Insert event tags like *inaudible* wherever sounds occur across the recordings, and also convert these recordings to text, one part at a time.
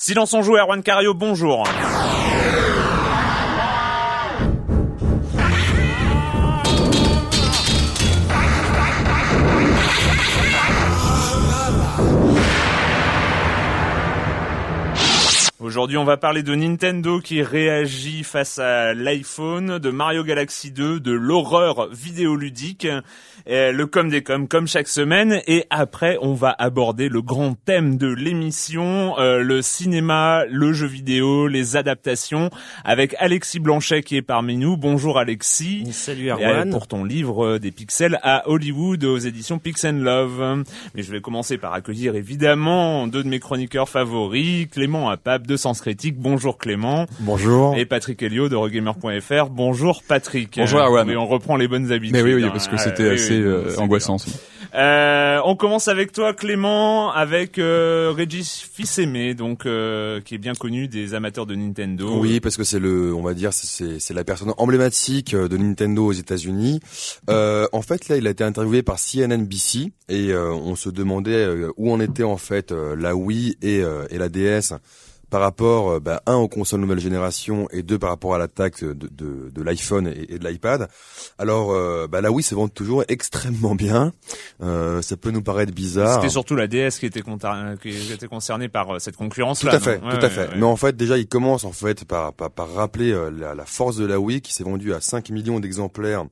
Silence on joue, Erwan Cario, bonjour. Aujourd'hui, on va parler de Nintendo qui réagit face à l'iPhone, de Mario Galaxy 2, de l'horreur vidéoludique, le com des com comme chaque semaine. Et après, on va aborder le grand thème de l'émission, euh, le cinéma, le jeu vidéo, les adaptations, avec Alexis Blanchet qui est parmi nous. Bonjour Alexis. Salut euh, Erwan. pour ton livre euh, des pixels à Hollywood aux éditions Pix Love. Mais je vais commencer par accueillir évidemment deux de mes chroniqueurs favoris, Clément Apap de Sens Critique. Bonjour Clément. Bonjour. Et Patrick Helio de Regamer.fr. Bonjour Patrick. Bonjour, Erwan. Et on reprend les bonnes habitudes. Mais oui, oui, hein. parce que Ah, c'était assez oui, euh, angoissant. Euh, on commence avec toi Clément, avec euh, Régis Fils-Aimé, donc euh, qui est bien connu des amateurs de Nintendo. Oui, parce que c'est le, on va dire, c'est- la personne emblématique de Nintendo aux États-Unis. En fait, là, il a été interviewé par CNNBC et on se demandait où en était en fait la Wii et, et la DS par rapport, euh, bah, un aux consoles nouvelle génération et deux par rapport à l'attaque de, de, de l'iPhone et, et de l'iPad. Alors, euh, bah, la Wii se vend toujours extrêmement bien. Euh, ça peut nous paraître bizarre. C'était surtout la DS qui était, conta- qui était concernée par euh, cette concurrence-là. Tout à fait, non tout à fait. ouais, Mais en fait, déjà, il commence en fait par par, par rappeler euh, la, la force de la Wii qui s'est vendue à 5 millions d'exemplaires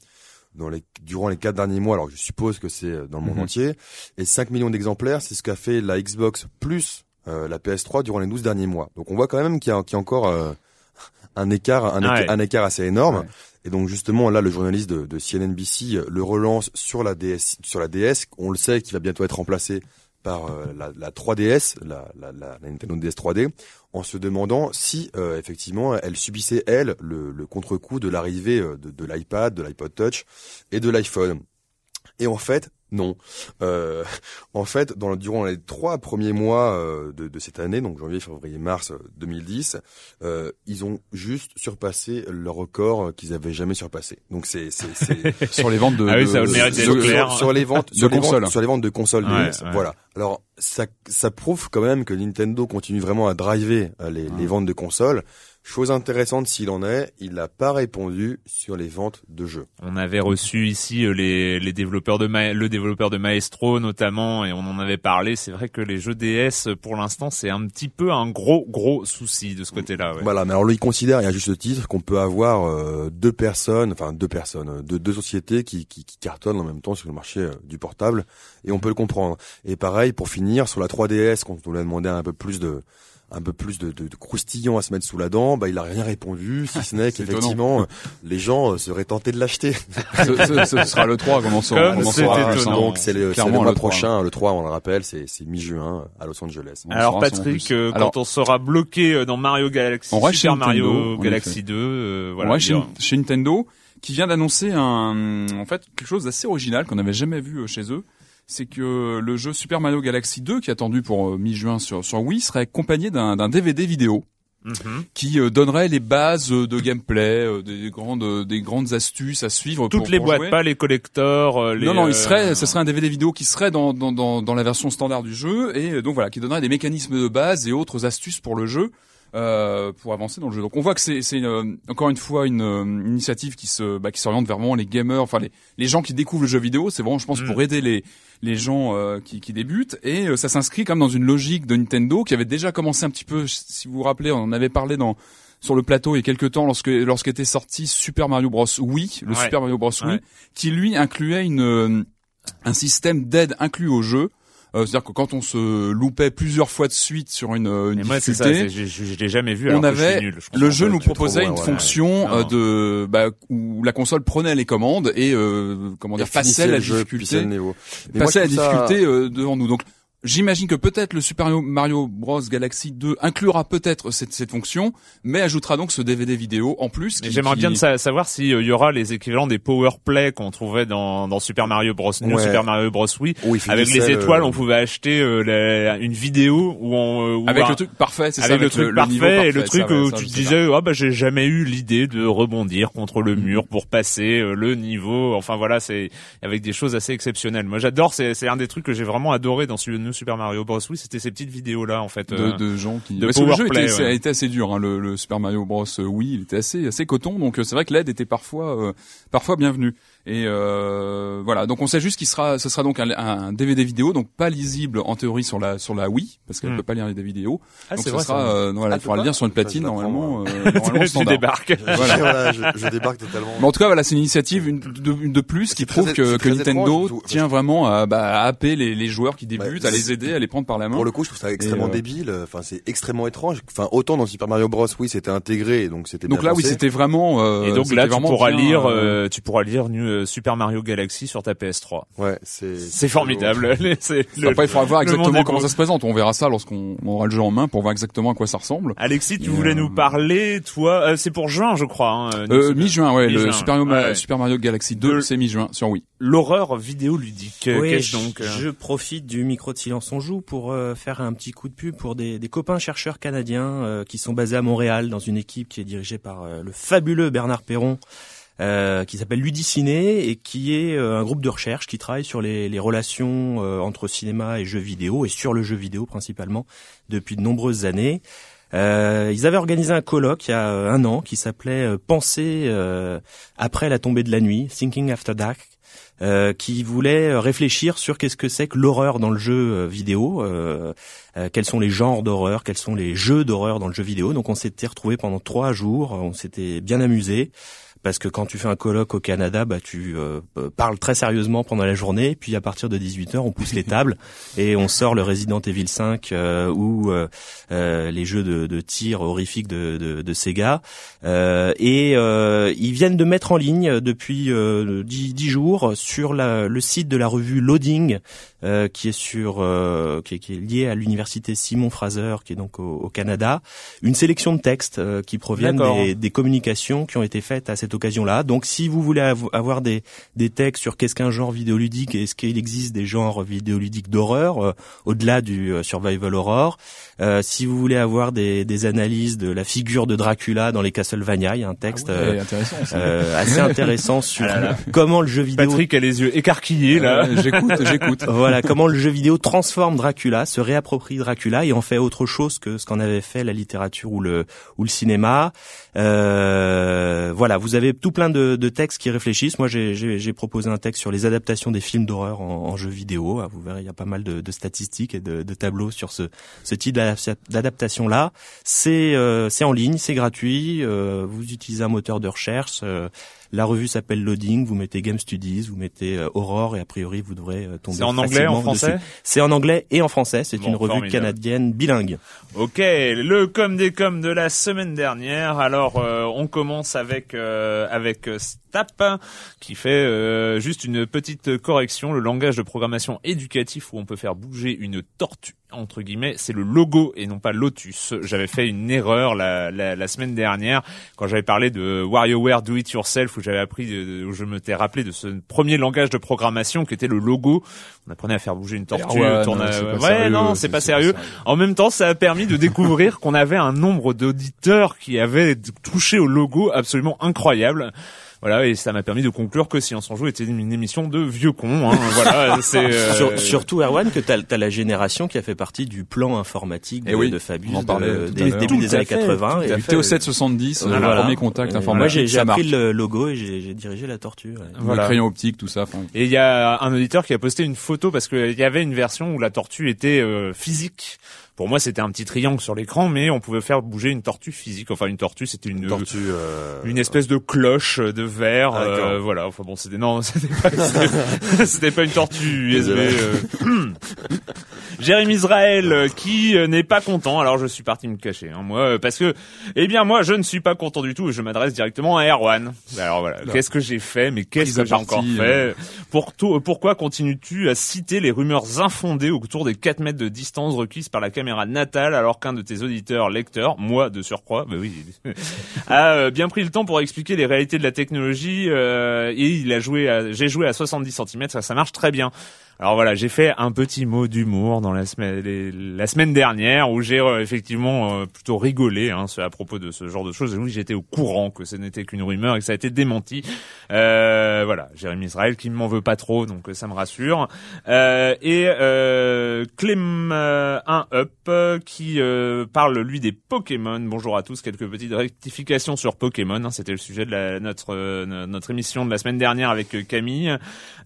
dans les durant les quatre derniers mois. Alors, je suppose que c'est euh, dans le monde Mhm. entier. Et 5 millions d'exemplaires, c'est ce qu'a fait la Xbox plus euh, la PS3 durant les 12 derniers mois. Donc, on voit quand même qu'il y y a encore euh, un écart, un, éca- Ouais. un écart assez énorme. Ouais. Et donc justement là, le journaliste de, de CNNBC euh, le relance sur la DS, sur la DS. On le sait qu'il va bientôt être remplacé par euh, la, la 3DS, la, la, la, Nintendo DS 3D, en se demandant si euh, effectivement elle subissait elle le, le contre-coup de l'arrivée de, de l'iPad, de l'iPod Touch et de l'iPhone. Et en fait, non. Euh, *laughs* en fait, dans, le- durant les trois premiers mois euh, de, de cette année, donc janvier, février, mars euh, 2010, euh, ils ont juste surpassé le record euh, qu'ils avaient jamais surpassé. Donc c'est c'est c'est *laughs* sur les ventes de, Ah oui, de- ça sur, de- clair. sur- sur les ventes De sur les consoles. ventes sur les ventes de consoles Ouais, DS. ouais. Voilà. Alors ça ça prouve quand même que Nintendo continue vraiment à driver euh, les, les ventes de consoles. Chose intéressante s'il en est, il n'a pas répondu sur les ventes de jeux. On avait reçu ici euh, les, les développeurs de Ma- le développeur de Maestro notamment et on en avait parlé. C'est vrai que les jeux DS pour l'instant c'est un petit peu un gros gros souci de ce côté-là. Ouais. Voilà, mais alors lui il considère, et à juste titre, qu'on peut avoir euh, deux personnes, enfin deux personnes, euh, deux, deux sociétés qui, qui, qui cartonnent en même temps sur le marché euh, du portable, et on peut le comprendre. Et pareil, pour finir, sur la 3DS, quand on a demandé un peu plus de un peu plus de, de, de croustillant à se mettre sous la dent, bah il a rien répondu, si ce n'est *laughs* qu'effectivement euh, les gens euh, seraient tentés de l'acheter. *laughs* ce, ce- ce sera le 3 comme on on. Donc c'est le, mois le 3. prochain, le 3 on le rappelle, c'est c'est mi-juin à Los Angeles. On Alors Patrick, euh, Alors, quand on sera bloqué dans Mario Galaxy, On Super chez Nintendo, Mario Galaxy effet. 2, euh, on voilà. va chez, chez Nintendo qui vient d'annoncer un, en fait, quelque chose d'assez original qu'on n'avait jamais vu chez eux. C'est que le jeu Super Mario Galaxy 2, qui est attendu pour euh, mi-juin sur, sur Wii, serait accompagné d'un DVD vidéo Mhm. qui euh, donnerait les bases euh, de gameplay, des grandes, des grandes astuces à suivre. Toutes pour- les pour boîtes, jouer. pas les collecteurs. les, Non, non, il euh, serait, ce serait un DVD vidéo qui serait dans, dans, dans, dans la version standard du jeu et donc voilà, qui donnerait des mécanismes de base et autres astuces pour le jeu. Euh, pour avancer dans le jeu. Donc on voit que c'est c'est euh, encore une fois une, euh, une initiative qui se bah, qui s'oriente vers vraiment les gamers, enfin les les gens qui découvrent le jeu vidéo. C'est vraiment, je pense, Mm. pour aider les les gens euh, qui, qui débutent et euh, ça s'inscrit comme dans une logique de Nintendo qui avait déjà commencé un petit peu. Si vous vous rappelez, on en avait parlé dans sur le plateau il y a quelques temps lorsque lorsqu'était sorti Super Mario Bros Wii, le Ouais. Super Mario Bros Wii, Ouais. qui lui incluait une euh, un système d'aide inclus au jeu. Euh, C'est-à-dire que quand on se loupait plusieurs fois de suite sur une, euh, une moi, ça. difficulté, c'est- Je, je, je l'ai jamais vu. on alors que je suis avait nul, je le jeu nous trop proposait une ouais. fonction euh, de bah, où la console prenait les commandes et euh, comment dire passait la difficulté passer la difficulté devant nous. Donc j'imagine que peut-être le Super Mario Bros Galaxy 2 inclura peut-être cette, cette fonction, mais ajoutera donc ce DVD vidéo en plus. J'aimerais qui- bien de savoir s'il y aura les équivalents des power play qu'on trouvait dans, dans Super Mario Bros. New Ouais. Super Mario Bros. Wii. Il Avec les le- étoiles, on pouvait acheter euh, la- une vidéo où on euh, où avec un- le truc parfait, c'est ça, avec le truc niveau parfait parfait, et le truc où ça, tu te sais disais ah bah j'ai jamais eu l'idée de rebondir contre le mur Mm. pour passer euh, le niveau enfin voilà c'est avec des choses assez exceptionnelles moi j'adore c'est c'est un des trucs que j'ai vraiment adoré dans le New Super Mario Bros. Wii c'était ces petites vidéos là en fait de, euh, de gens qui de parce que le jeu play, était, ouais. était assez dur hein, le, le Super Mario Bros. Euh, Wii il était assez assez coton donc euh, c'est vrai que l'aide était parfois parfois bienvenue et euh, voilà donc on sait juste qu'il sera ce sera donc un, un DVD vidéo donc pas lisible en théorie sur la sur la Wii parce qu'elle Hmm. peut pas lire les vidéos ah, donc ce vrai, sera euh, voilà Ah, il faudra tu le lire sur une platine Ça, normalement euh, normalement *laughs* tu débarques Voilà. Voilà, je, je débarque totalement. mais en tout cas, voilà, c'est une initiative une de, une de plus qui prouve très- que, que Nintendo étrange, tient vraiment à, bah, à happer les, les joueurs qui débutent, Ouais, à les aider, à les prendre par la main. Pour le coup, je trouve ça extrêmement euh, débile. Enfin, c'est extrêmement étrange. Enfin, autant dans Super Mario Bros, oui, c'était intégré, donc c'était. Donc là, oui, c'était vraiment. euh, et donc là tu vraiment pourras lire euh, euh, tu pourras lire Super Mario Galaxy sur ta PS3 Ouais, c'est. c'est formidable *laughs* c'est le- Après, il faudra voir exactement comment ça se présente. On verra ça lorsqu'on on aura le jeu en main pour voir exactement à quoi ça ressemble. Alexis, tu Et, voulais euh, nous parler, toi, euh, c'est pour juin, je crois. Hein, euh, Euh, mi-juin, ouais, le Super Mario, ouais. Super Mario Galaxy 2, Le- c'est mi-juin sur Wii. L'horreur vidéoludique. euh, Oui, Qu'est-ce je- donc euh, Je profite du micro de silence on joue pour euh, faire un petit coup de pub pour des, des copains chercheurs canadiens euh, qui sont basés à Montréal dans une équipe qui est dirigée par euh, le fabuleux Bernard Perron. Euh, qui s'appelle Ludiciné et qui est euh, un groupe de recherche qui travaille sur les, les relations euh, entre cinéma et jeux vidéo et sur le jeu vidéo principalement depuis de nombreuses années. Euh, ils avaient organisé un colloque il y a un an qui s'appelait Penser euh, après la tombée de la nuit, Thinking After Dark, euh, qui voulait réfléchir sur qu'est-ce que c'est que l'horreur dans le jeu vidéo, euh, quels sont les genres d'horreur, quels sont les jeux d'horreur dans le jeu vidéo. Donc on s'était retrouvés pendant trois jours, on s'était bien amusé. Parce que quand tu fais un colloque au Canada, bah tu euh, parles très sérieusement pendant la journée, puis à partir de 18h, on pousse les *laughs* tables et on sort le Resident Evil 5 euh, ou euh, les jeux de, de tir horrifiques de, de, de Sega. Euh, et euh, ils viennent de mettre en ligne depuis euh, 10, 10 jours sur la, le site de la revue Loading, euh, qui est sur euh, qui, est, qui est lié à l'université Simon Fraser, qui est donc au, au Canada, une sélection de textes euh, qui proviennent des, des communications qui ont été faites à cette occasion-là. Donc, si vous voulez avo- avoir des, des textes sur qu'est-ce qu'un genre vidéoludique et est-ce qu'il existe des genres vidéoludiques d'horreur euh, au-delà du euh, survival horror, euh, si vous voulez avoir des, des analyses de la figure de Dracula dans les Castlevania, il y a un texte euh, Ouais, intéressant. euh, assez *laughs* intéressant sur Ah là là. comment le jeu vidéo Patrick a les yeux écarquillés là. J'écoute, j'écoute. voilà *laughs* comment le jeu vidéo transforme Dracula, se réapproprie Dracula et en fait autre chose que ce qu'en avait fait la littérature ou le ou le cinéma. Euh, voilà, vous avez tout plein de, de textes qui réfléchissent. Moi, j'ai- proposé un texte sur les adaptations des films d'horreur en, en jeu vidéo. Ah, Vous verrez, il y a pas mal de, de statistiques et de, de tableaux sur ce, ce type d'adaptation là. C'est euh, c'est en ligne, c'est gratuit. euh, vous utilisez un moteur de recherche. Euh, la revue s'appelle Loading. Vous mettez Game Studies, vous mettez euh, Aurore et a priori vous devrez euh, tomber. C'est en anglais, en français. C'est en anglais et en français. C'est Bon, une revue formidable. canadienne bilingue. Ok, le com des com de la semaine dernière. Alors, euh, on commence avec euh, avec TAP, qui fait euh, juste une petite correction. Le langage de programmation éducatif où on peut faire bouger une tortue entre guillemets, c'est le logo et non pas Lotus. J'avais fait une erreur la, la, la semaine dernière quand j'avais parlé de WarioWare Do It Yourself où j'avais appris, de, où je me t'ai rappelé de ce premier langage de programmation qui était le logo. On apprenait à faire bouger une tortue. ouais, tourne non, c'est pas ouais, sérieux, non, c'est- pas c'est pas sérieux. sérieux. En même temps, ça a permis de découvrir qu'on avait un nombre d'auditeurs qui avaient touché au logo absolument incroyable. Voilà, et ça m'a permis de conclure que Silence en Joue était une émission de vieux cons. Hein. *laughs* voilà, c'est euh, Sur- surtout Erwan que t'as as la génération qui a fait partie du plan informatique de, Eh oui, de Fabius on en parlait de- des début des années fait, 80. tout à et-. Théo 770, Euh, le premier contact Euh, informatique. Moi j'ai appris le logo et j'ai j'ai dirigé la tortue. ouais. Voilà. Le crayon optique, tout ça. enfin, Et il y a un auditeur qui a posté une photo parce qu'il y avait une version où la tortue était euh, physique. Pour moi, c'était un petit triangle sur l'écran, mais on pouvait faire bouger une tortue physique. Enfin, une tortue, c'était une Tortue. euh, une espèce de cloche de verre. Ah, euh, voilà. Enfin bon, c'était non, *laughs* c'était pas, *laughs* c'était- pas une tortue USB. Euh. *clears throat* Jérémy Israël euh, qui euh, n'est pas content. Alors je suis parti me cacher, hein, moi, euh, parce que, eh bien moi, je ne suis pas content du tout. et Je m'adresse directement à Erwan. Alors voilà, Là. qu'est-ce que j'ai fait? Mais qu'est-ce que j'ai encore fait? Pour tout- Pourquoi continues-tu à citer les rumeurs infondées autour des 4 mètres de distance requises par la caméra natale alors qu'un de tes auditeurs lecteurs, moi de surcroît, bah oui, *laughs* a euh, bien pris le temps pour expliquer les réalités de la technologie euh, et il a joué j'ai joué à 70 cm, ça marche très bien. Alors voilà, j'ai fait un petit mot d'humour dans la semaine, la semaine dernière où j'ai euh, effectivement euh, plutôt rigolé hein, à propos de ce genre de choses. Oui, j'étais au courant que ce n'était qu'une rumeur et que ça a été démenti. Euh, voilà, Jérémy Israël qui ne m'en veut pas trop, donc euh, ça me rassure. Et euh, Clem euh, 1 Up euh, qui parle lui des Pokémon. Bonjour à tous, quelques petites rectifications sur Pokémon. hein, C'était le sujet de la, notre notre émission de la semaine dernière avec Camille.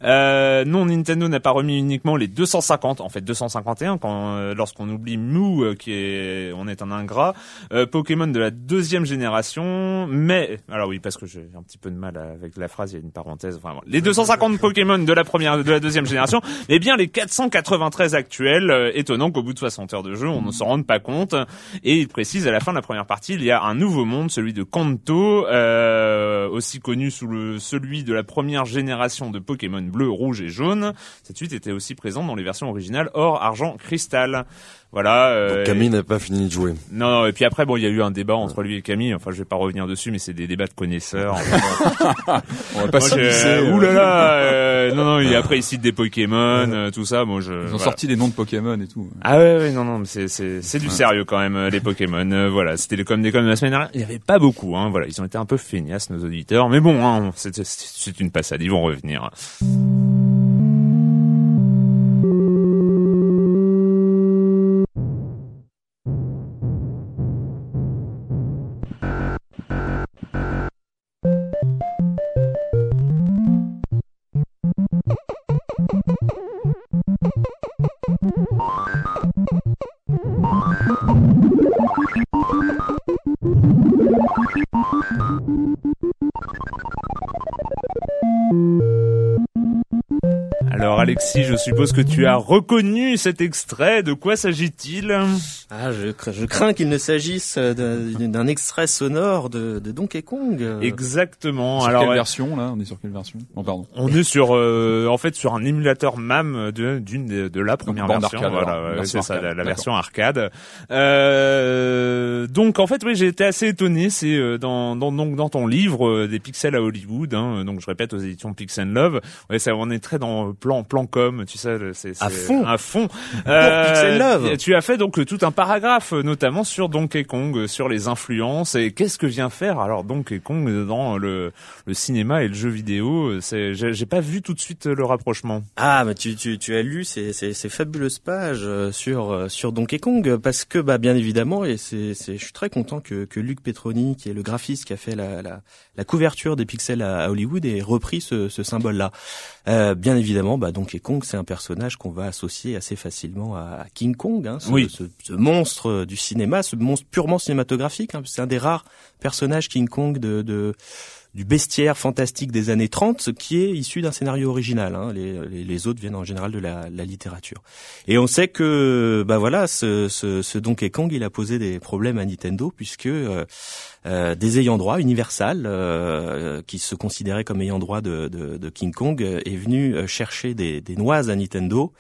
Non, Nintendo n'a pas remis uniquement les 250, en fait 251 quand euh, lorsqu'on oublie Mew euh, qui est on est un ingrat. Euh, Pokémon de la deuxième génération, mais alors oui parce que j'ai un petit peu de mal avec la phrase, il y a une parenthèse. Bon. les 250 Pokémon de la première, de la deuxième génération, mais bien les 493 actuels. euh, étonnant qu'au bout de 60 heures de jeu, on ne s'en rende pas compte. Et il précise à la fin de la première partie, il y a un nouveau monde, celui de Kanto, euh, aussi connu sous le celui de la première génération de Pokémon bleu, rouge et jaune. Cette suite était aussi présente dans les versions originales or, argent, cristal. Voilà. euh, donc Camille n'a pas fini de jouer. non, non, et puis après, bon, il y a eu un débat entre lui et Camille. Enfin, je vais pas revenir dessus, mais c'est des débats de connaisseurs. *laughs* On va pas glisser, euh. Ouh là là, euh, non, non, et après, il cite des Pokémon, euh, tout ça. Je. Ils ont voilà. sorti des noms de Pokémon et tout. Ah ouais, ouais, non, non, mais c'est, c'est, c'est du sérieux quand même, les Pokémon. Euh, voilà, c'était les comme des comme de la semaine dernière. Il y avait pas beaucoup, hein. Voilà, ils ont été un peu feignasses, nos auditeurs. Mais bon, hein, c'est, c'est, c'est une passade, ils vont revenir. Alexis, je suppose que tu as reconnu cet extrait. De quoi s'agit-il? Ah, je, cra- je crains qu'il ne s'agisse euh, d'un d'un extrait sonore de, de Donkey Kong. Exactement. Sur Alors, quelle version là? On est sur quelle version? Oh pardon. On est sur, euh, en fait, sur un émulateur MAM de d'une de, de la première bande version. arcade, voilà, c'est ça, la, version arcade. Euh, donc, en fait, oui, j'ai été assez étonné. C'est euh, dans, dans donc dans ton livre euh, des pixels à Hollywood. Hein, donc, je répète aux éditions Pixel Love. Ouais, ça, on est très dans plan plan com. Tu sais, c'est À fond. à fond. Euh, Love. Tu as fait donc tout un paragraphe, notamment sur Donkey Kong, sur les influences et qu'est-ce que vient faire alors Donkey Kong dans le, le cinéma et le jeu vidéo. C'est, j'ai pas vu tout de suite le rapprochement. Ah, mais tu, tu, tu as lu ces, ces, ces fabuleuses pages euh, sur euh, sur Donkey Kong parce que bah bien évidemment et c'est c'est je suis très content que que Luc Petroni qui est le graphiste qui a fait la la, la couverture des pixels à, à Hollywood ait repris ce, ce symbole là. Euh, bien évidemment, bah Donkey Kong c'est un personnage qu'on va associer assez facilement à, à King Kong, hein, ce, Oui. ce, ce monstre du cinéma, ce monstre purement cinématographique. hein. c'est un des rares personnages King Kong de, de du bestiaire fantastique des années 30, ce qui est issu d'un scénario original. hein. Les, les, les autres viennent en général de la, la littérature. Et on sait que, bah voilà, ce, ce, ce Donkey Kong, il a posé des problèmes à Nintendo puisque euh, des ayants droit, Universal, qui se considérait comme ayant droit de, de, de King Kong, est venu chercher des, des noises à Nintendo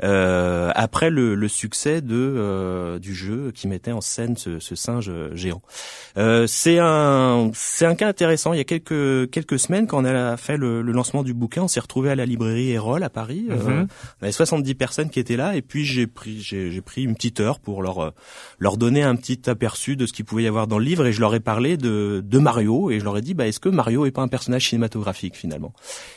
après le, le, succès de du jeu qui mettait en scène ce, ce singe géant. c'est un c'est un cas intéressant. Il y a quelques quelques semaines, quand on a fait le, le lancement du bouquin, on s'est retrouvé à la librairie Erol à Paris. Mm on avait 70 personnes qui étaient là, et puis j'ai pris j'ai pris une petite heure pour leur leur donner un petit aperçu de ce qu'il pouvait y avoir dans le livre, et je leur ai parlé de de Mario, et je leur ai dit bah est-ce que Mario est pas un personnage cinématographique finalement?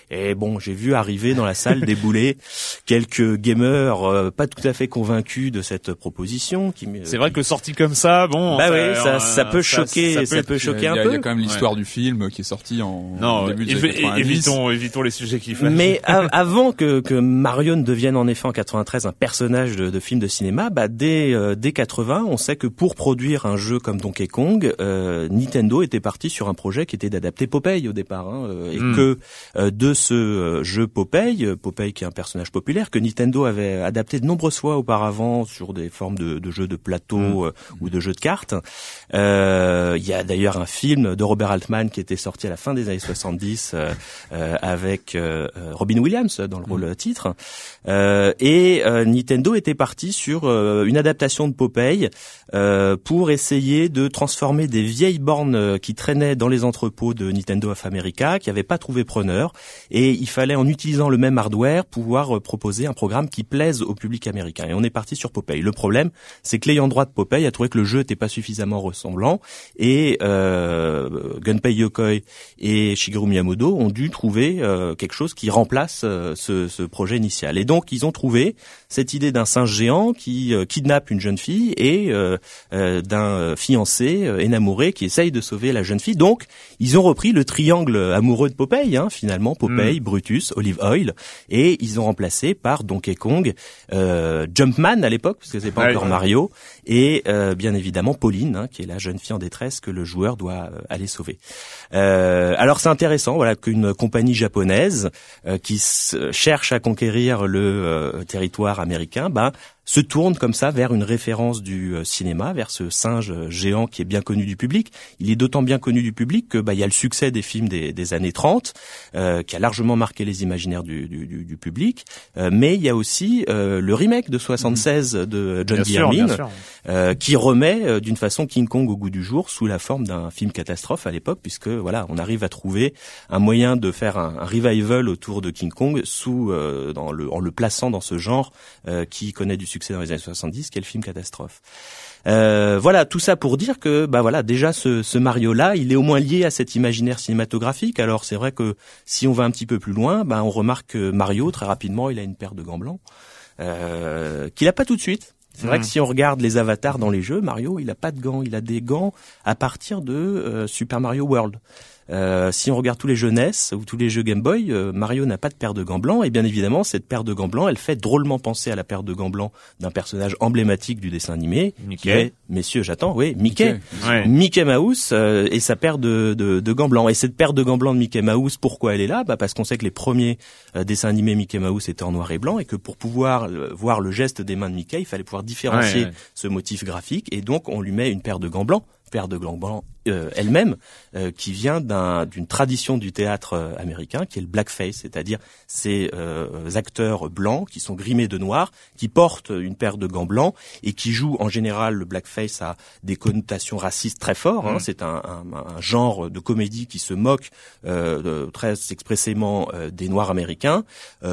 Et bon, j'ai vu arriver dans la salle débouler *laughs* quelques gamers euh, pas tout à fait convaincus de cette proposition. Qui c'est vrai que sorti comme ça, bon, bah oui, ça, ça peut choquer, ça, peut, choquer un peu. Il y a quand même l'histoire du film qui est sorti en non, début des années évitons évitons les sujets qui fâchent. Mais *laughs* avant que que Mario ne devienne en effet en 93 un personnage de, de film de cinéma, bah dès euh, dès 80, on sait que pour produire un jeu comme Donkey Kong, euh, Nintendo était parti sur un projet qui était d'adapter Popeye au départ, hein, euh, et hmm. que de ce jeu Popeye, Popeye qui est un personnage populaire que Nintendo avait adapté de nombreuses fois auparavant sur des formes de, de jeux de plateau hmm. ou de jeux de cartes. Il y a d'ailleurs un film de Robert Altman qui était sorti à la fin des années 70 avec Robin Williams dans le rôle hmm. titre. et Nintendo était parti sur une adaptation de Popeye euh, pour essayer de transformer des vieilles bornes euh, qui traînaient dans les entrepôts de Nintendo of America, qui n'avaient pas trouvé preneur, et il fallait en utilisant le même hardware pouvoir euh, proposer un programme qui plaise au public américain. Et on est parti sur Popeye. Le problème, c'est que l'ayant droit de Popeye a trouvé que le jeu n'était pas suffisamment ressemblant, et euh, Gunpei Yokoi et Shigeru Miyamoto ont dû trouver quelque chose qui remplace ce, ce, projet initial. Et donc ils ont trouvé cette idée d'un singe géant qui kidnappe une jeune fille et euh, d'un fiancé euh, énamouré qui essaye de sauver la jeune fille. Donc, ils ont repris le triangle amoureux de Popeye, hein, finalement, Popeye, mm. Brutus, Olive Oil, et ils ont remplacé par Donkey Kong, euh, Jumpman à l'époque, parce que c'est pas encore Mario, et bien évidemment Pauline, hein, qui est la jeune fille en détresse que le joueur doit aller sauver. alors c'est intéressant, voilà, qu'une compagnie japonaise qui cherche à conquérir le territoire américain, ben se tourne comme ça vers une référence du euh, cinéma, vers ce singe euh, géant qui est bien connu du public. Il est d'autant bien connu du public que bah il y a le succès des films des, des années 30 euh, qui a largement marqué les imaginaires du, du, du public, euh, mais il y a aussi euh, le remake de 76 de John D. qui remet d'une façon King Kong au goût du jour sous la forme d'un film catastrophe à l'époque, puisque voilà on arrive à trouver un moyen de faire un, un revival autour de King Kong sous dans le en le plaçant dans ce genre qui connaît du succès succès dans les années 70, quel film catastrophe. Euh, voilà, tout ça pour dire que bah voilà, déjà ce, ce Mario-là, il est au moins lié à cet imaginaire cinématographique. Alors c'est vrai que si on va un petit peu plus loin, bah, on remarque que Mario très rapidement, il a une paire de gants blancs euh, qu'il a pas tout de suite. C'est vrai que hmm. si on regarde les avatars dans les jeux, Mario, il a pas de gants, il a des gants à partir de euh, Super Mario World. Euh, si on regarde tous les jeux NES ou tous les jeux Game Boy, euh, Mario n'a pas de paire de gants blancs. Et bien évidemment cette paire de gants blancs, elle fait drôlement penser à la paire de gants blancs d'un personnage emblématique du dessin animé, Mickey. messieurs, j'attends, oui, Mickey, Mickey, Mouse euh, et sa paire de, de, de, gants blancs. Et cette paire de gants blancs de Mickey Mouse, pourquoi elle est là? Bah parce qu'on sait que les premiers dessins animés Mickey Mouse étaient en noir et blanc et que pour pouvoir voir le geste des mains de Mickey, il fallait pouvoir différencier ce motif graphique. Et donc on lui met une paire de gants blancs. Paire de gants blancs euh, elle-même, euh, qui vient d'une tradition du théâtre euh, américain, qui est le blackface, c'est-à-dire ces acteurs blancs qui sont grimés de noir, qui portent une paire de gants blancs et qui jouent en général le blackface à des connotations racistes très fortes. Hein. Mm. C'est un, un, genre de comédie qui se moque très expressément des noirs américains,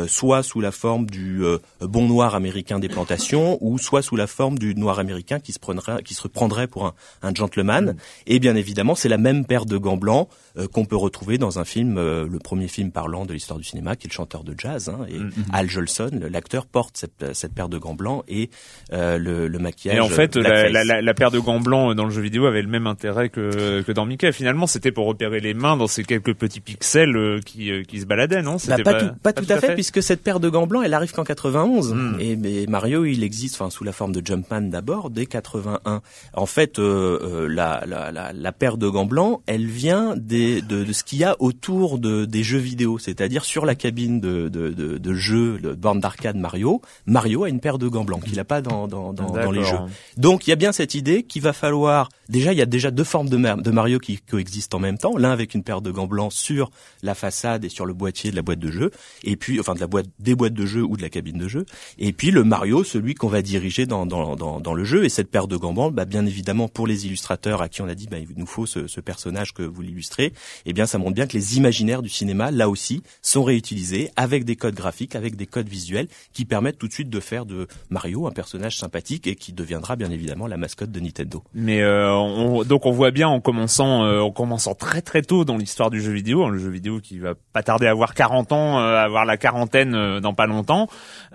soit sous la forme du bon noir américain des plantations, ou soit sous la forme du noir américain qui se prendrait, qui se reprendrait pour un, gentleman. Mm. Et bien évidemment, c'est la même paire de gants blancs euh, qu'on peut retrouver dans un film, euh, le premier film parlant de l'histoire du cinéma, qui est le chanteur de jazz. Hein, et mm-hmm. Al Jolson, l'acteur, porte cette, cette, paire de gants blancs et euh, le, le, maquillage. Et en fait, la, la, la, paire de gants blancs dans le jeu vidéo avait le même intérêt que, que dans Mickey. Finalement, c'était pour repérer les mains dans ces quelques petits pixels qui, qui se baladaient, non? Bah, pas, tout, pas, tout, à fait, puisque cette paire de gants blancs, elle arrive qu'en 91. Mm. Et, Mario, il existe, enfin sous la forme de Jumpman d'abord, dès 81. En fait, la, la, la paire de gants blancs, elle vient des, de, de ce qu'il y a autour de, des jeux vidéo, c'est-à-dire sur la cabine de, de, de, de jeu, le borne d'arcade Mario, Mario a une paire de gants blancs qu'il n'a pas dans, dans, dans, dans les jeux. Donc il y a bien cette idée qu'il va falloir déjà il y a déjà deux formes de, de Mario qui coexistent en même temps, l'un avec une paire de gants blancs sur la façade et sur le boîtier de la boîte de jeu, et puis enfin de la boîte des boîtes de jeu ou de la cabine de jeu, et puis le Mario celui qu'on va diriger dans, dans, dans, dans le jeu et cette paire de gants blancs, bah, bien évidemment pour les illustrateurs à qui on a dit bah, nous faut ce, personnage que vous l'illustrez, eh bien ça montre bien que les imaginaires du cinéma là aussi sont réutilisés avec des codes graphiques, avec des codes visuels qui permettent tout de suite de faire de Mario un personnage sympathique et qui deviendra bien évidemment la mascotte de Nintendo. Mais euh, on- donc on voit bien en commençant, euh, en commençant très très tôt dans l'histoire du jeu vidéo, hein, le jeu vidéo qui va pas tarder à avoir 40 ans, euh, avoir la quarantaine euh, dans pas longtemps.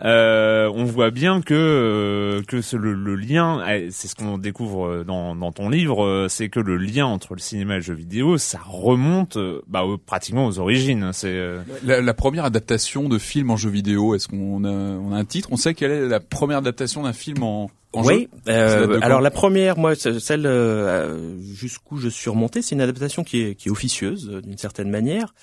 euh, on voit bien que euh, que ce- le, lien, eh, c'est ce qu'on découvre dans, dans ton livre, c'est que le lien entre le cinéma et le jeu vidéo, ça remonte euh, bah, au- pratiquement aux origines. C'est euh, La, la première adaptation de film en jeu vidéo, est-ce qu'on a, on a un titre? On sait quelle est la première adaptation d'un film en, en oui, jeu? euh, alors la première, moi, celle euh, jusqu'où je suis remonté, c'est une adaptation qui est, qui est officieuse d'une certaine manière.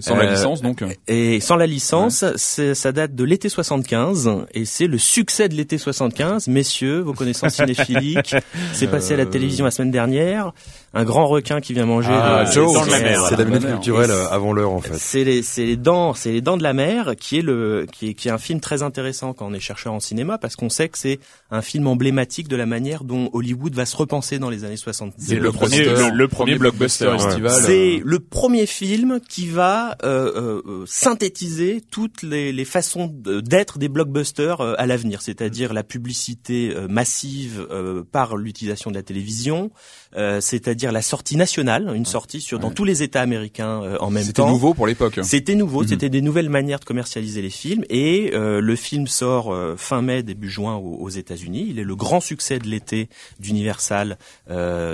Sans la licence, donc. Et sans la licence, ça date de l'été 75 et c'est le succès de l'été 75. Messieurs, vos connaissances *laughs* cinéphiliques, c'est passé à la télévision la semaine dernière. Un grand requin qui vient manger. Ah, le- Joe, dans dans la mer. C'est la minute culturelle euh, avant l'heure en fait. C'est les, c'est les dents, c'est les dents de la mer, qui est le, qui est, qui est un film très intéressant quand on est chercheur en cinéma, parce qu'on sait que c'est un film emblématique de la manière dont Hollywood va se repenser dans les années 70. C'est le premier- le- le premier blockbuster, ouais. estival. C'est le premier film qui va euh, euh, euh, synthétiser toutes les, les façons d'être des blockbusters euh, à l'avenir, c'est-à-dire la publicité euh, massive euh, par l'utilisation de la télévision, euh, c'est-à-dire la sortie nationale, une sortie sur dans tous les États américains euh, en même C'était temps. nouveau pour l'époque. C'était nouveau, Mhm. c'était des nouvelles manières de commercialiser les films et euh, le film sort euh, fin mai début juin aux, aux États-Unis. Il est le grand succès de l'été d'Universal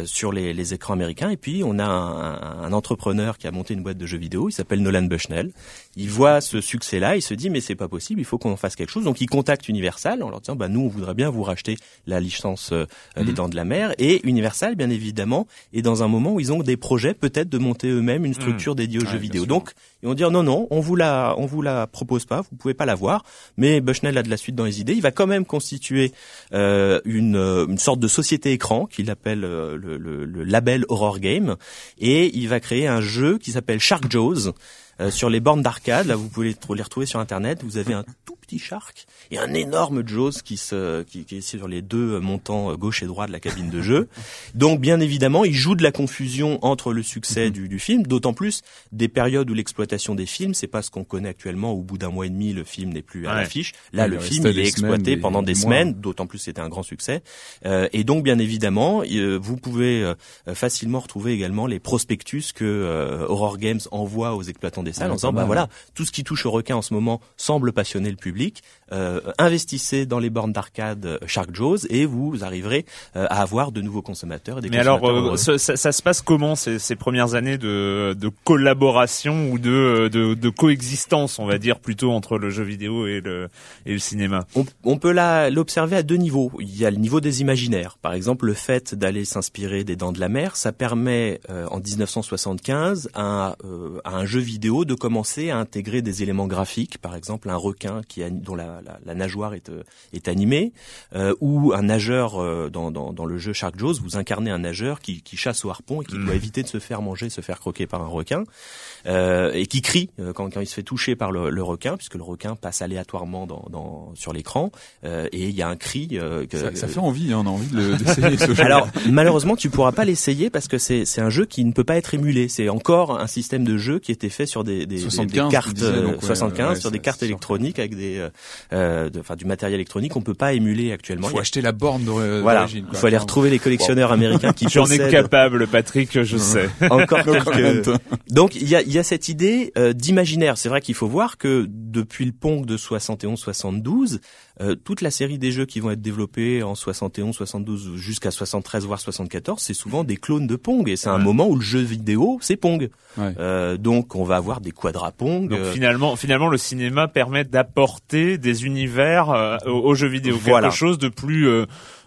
sur les, les écrans américains et puis on a un, un entrepreneur qui a monté une boîte de jeux vidéo, il s'appelle Nolan Bushnell. Il voit ce succès-là, il se dit mais c'est pas possible, il faut qu'on en fasse quelque chose. Donc il contacte Universal en leur disant bah nous on voudrait bien vous racheter la licence euh, Les Mhm. Dents de la Mer et Universal bien évidemment est dans un moment où ils ont des projets peut-être de monter eux-mêmes une structure dédiée aux Ouais, jeux vidéo. sûr. Donc ils vont dire non non, on vous la on vous la propose pas, vous pouvez pas l'avoir. Mais Bushnell a de la suite dans les idées. Il va quand même constituer euh, une, euh, une sorte de société écran qu'il appelle euh, le, le- le label Horror Game et il va créer un jeu qui s'appelle Shark Jaws. Euh, sur les bornes d'arcade, là vous pouvez les trou- les retrouver sur internet. Vous avez un tout petit shark et un énorme Jaws qui se qui, qui est sur les deux montants euh, gauche et droit de la cabine de jeu. *laughs* Donc bien évidemment, il joue de la confusion entre le succès du, du film, d'autant plus des périodes où l'exploitation des films, c'est pas ce qu'on connaît actuellement. Au bout d'un mois et demi, le film n'est plus à Ouais. l'affiche. Là, le il film, il est exploité des- pendant des semaines, d'autant plus c'était un grand succès. Euh, et donc bien évidemment, euh, vous pouvez euh, facilement retrouver également les prospectus que euh, Horror Games envoie aux exploitants des salles en disant bah voilà, tout ce qui touche au requin en ce moment semble passionner le public. Euh, investissez dans les bornes d'arcade euh, Shark Jaws et vous arriverez euh, à avoir de nouveaux consommateurs. Et des Mais alors, ça, ça- ça se passe comment ces, ces premières années de, de collaboration ou de, de, de coexistence, on va dire, plutôt entre le jeu vidéo et le, et le cinéma? On, on peut l'observer à deux niveaux. Il y a le niveau des imaginaires. Par exemple, le fait d'aller s'inspirer des Dents de la Mer, ça permet euh, en 1975 à, euh, à un jeu vidéo de commencer à intégrer des éléments graphiques. Par exemple, un requin qui a, dont la, la- la nageoire est, euh, est animée, euh, ou un nageur euh, dans, dans, dans le jeu Shark Jaws. Vous incarnez un nageur qui, qui chasse au harpon et qui doit éviter de se faire manger, se faire croquer par un requin, euh, et qui crie euh, quand, quand il se fait toucher par le, le requin, puisque le requin passe aléatoirement dans, dans, sur l'écran, euh, et il y a un cri. que, Ça, ça fait envie, hein, on a envie de d'essayer *laughs* ce jeu. alors malheureusement tu pourras pas l'essayer parce que c'est un jeu qui ne peut pas être émulé. C'est encore un système de jeu qui était fait sur des, des, des- 75, des cartes disais, donc, ouais, 75 ouais, sur des cartes électroniques avec des euh, euh, de- enfin du matériel électronique. On peut pas émuler actuellement. faut Il a- acheter la borne voilà, d'origine. il quoi. faut aller retrouver les collectionneurs américains qui *laughs* J'en ai capable, Patrick, je sais. *laughs* encore quelques, donc il y a, il y a cette idée euh, d'imaginaire. C'est vrai qu'il faut voir que depuis le Pong de 71-72, euh, toute la série des jeux qui vont être développés en 71, 72 jusqu'à 73 voire 74, c'est souvent des clones de Pong et c'est un moment où le jeu vidéo c'est Pong. Ouais. Euh, donc on va avoir des quadrapong. Donc euh, finalement, finalement, le cinéma permet d'apporter des univers euh, aux, aux jeux vidéo, Voilà. quelque chose de plus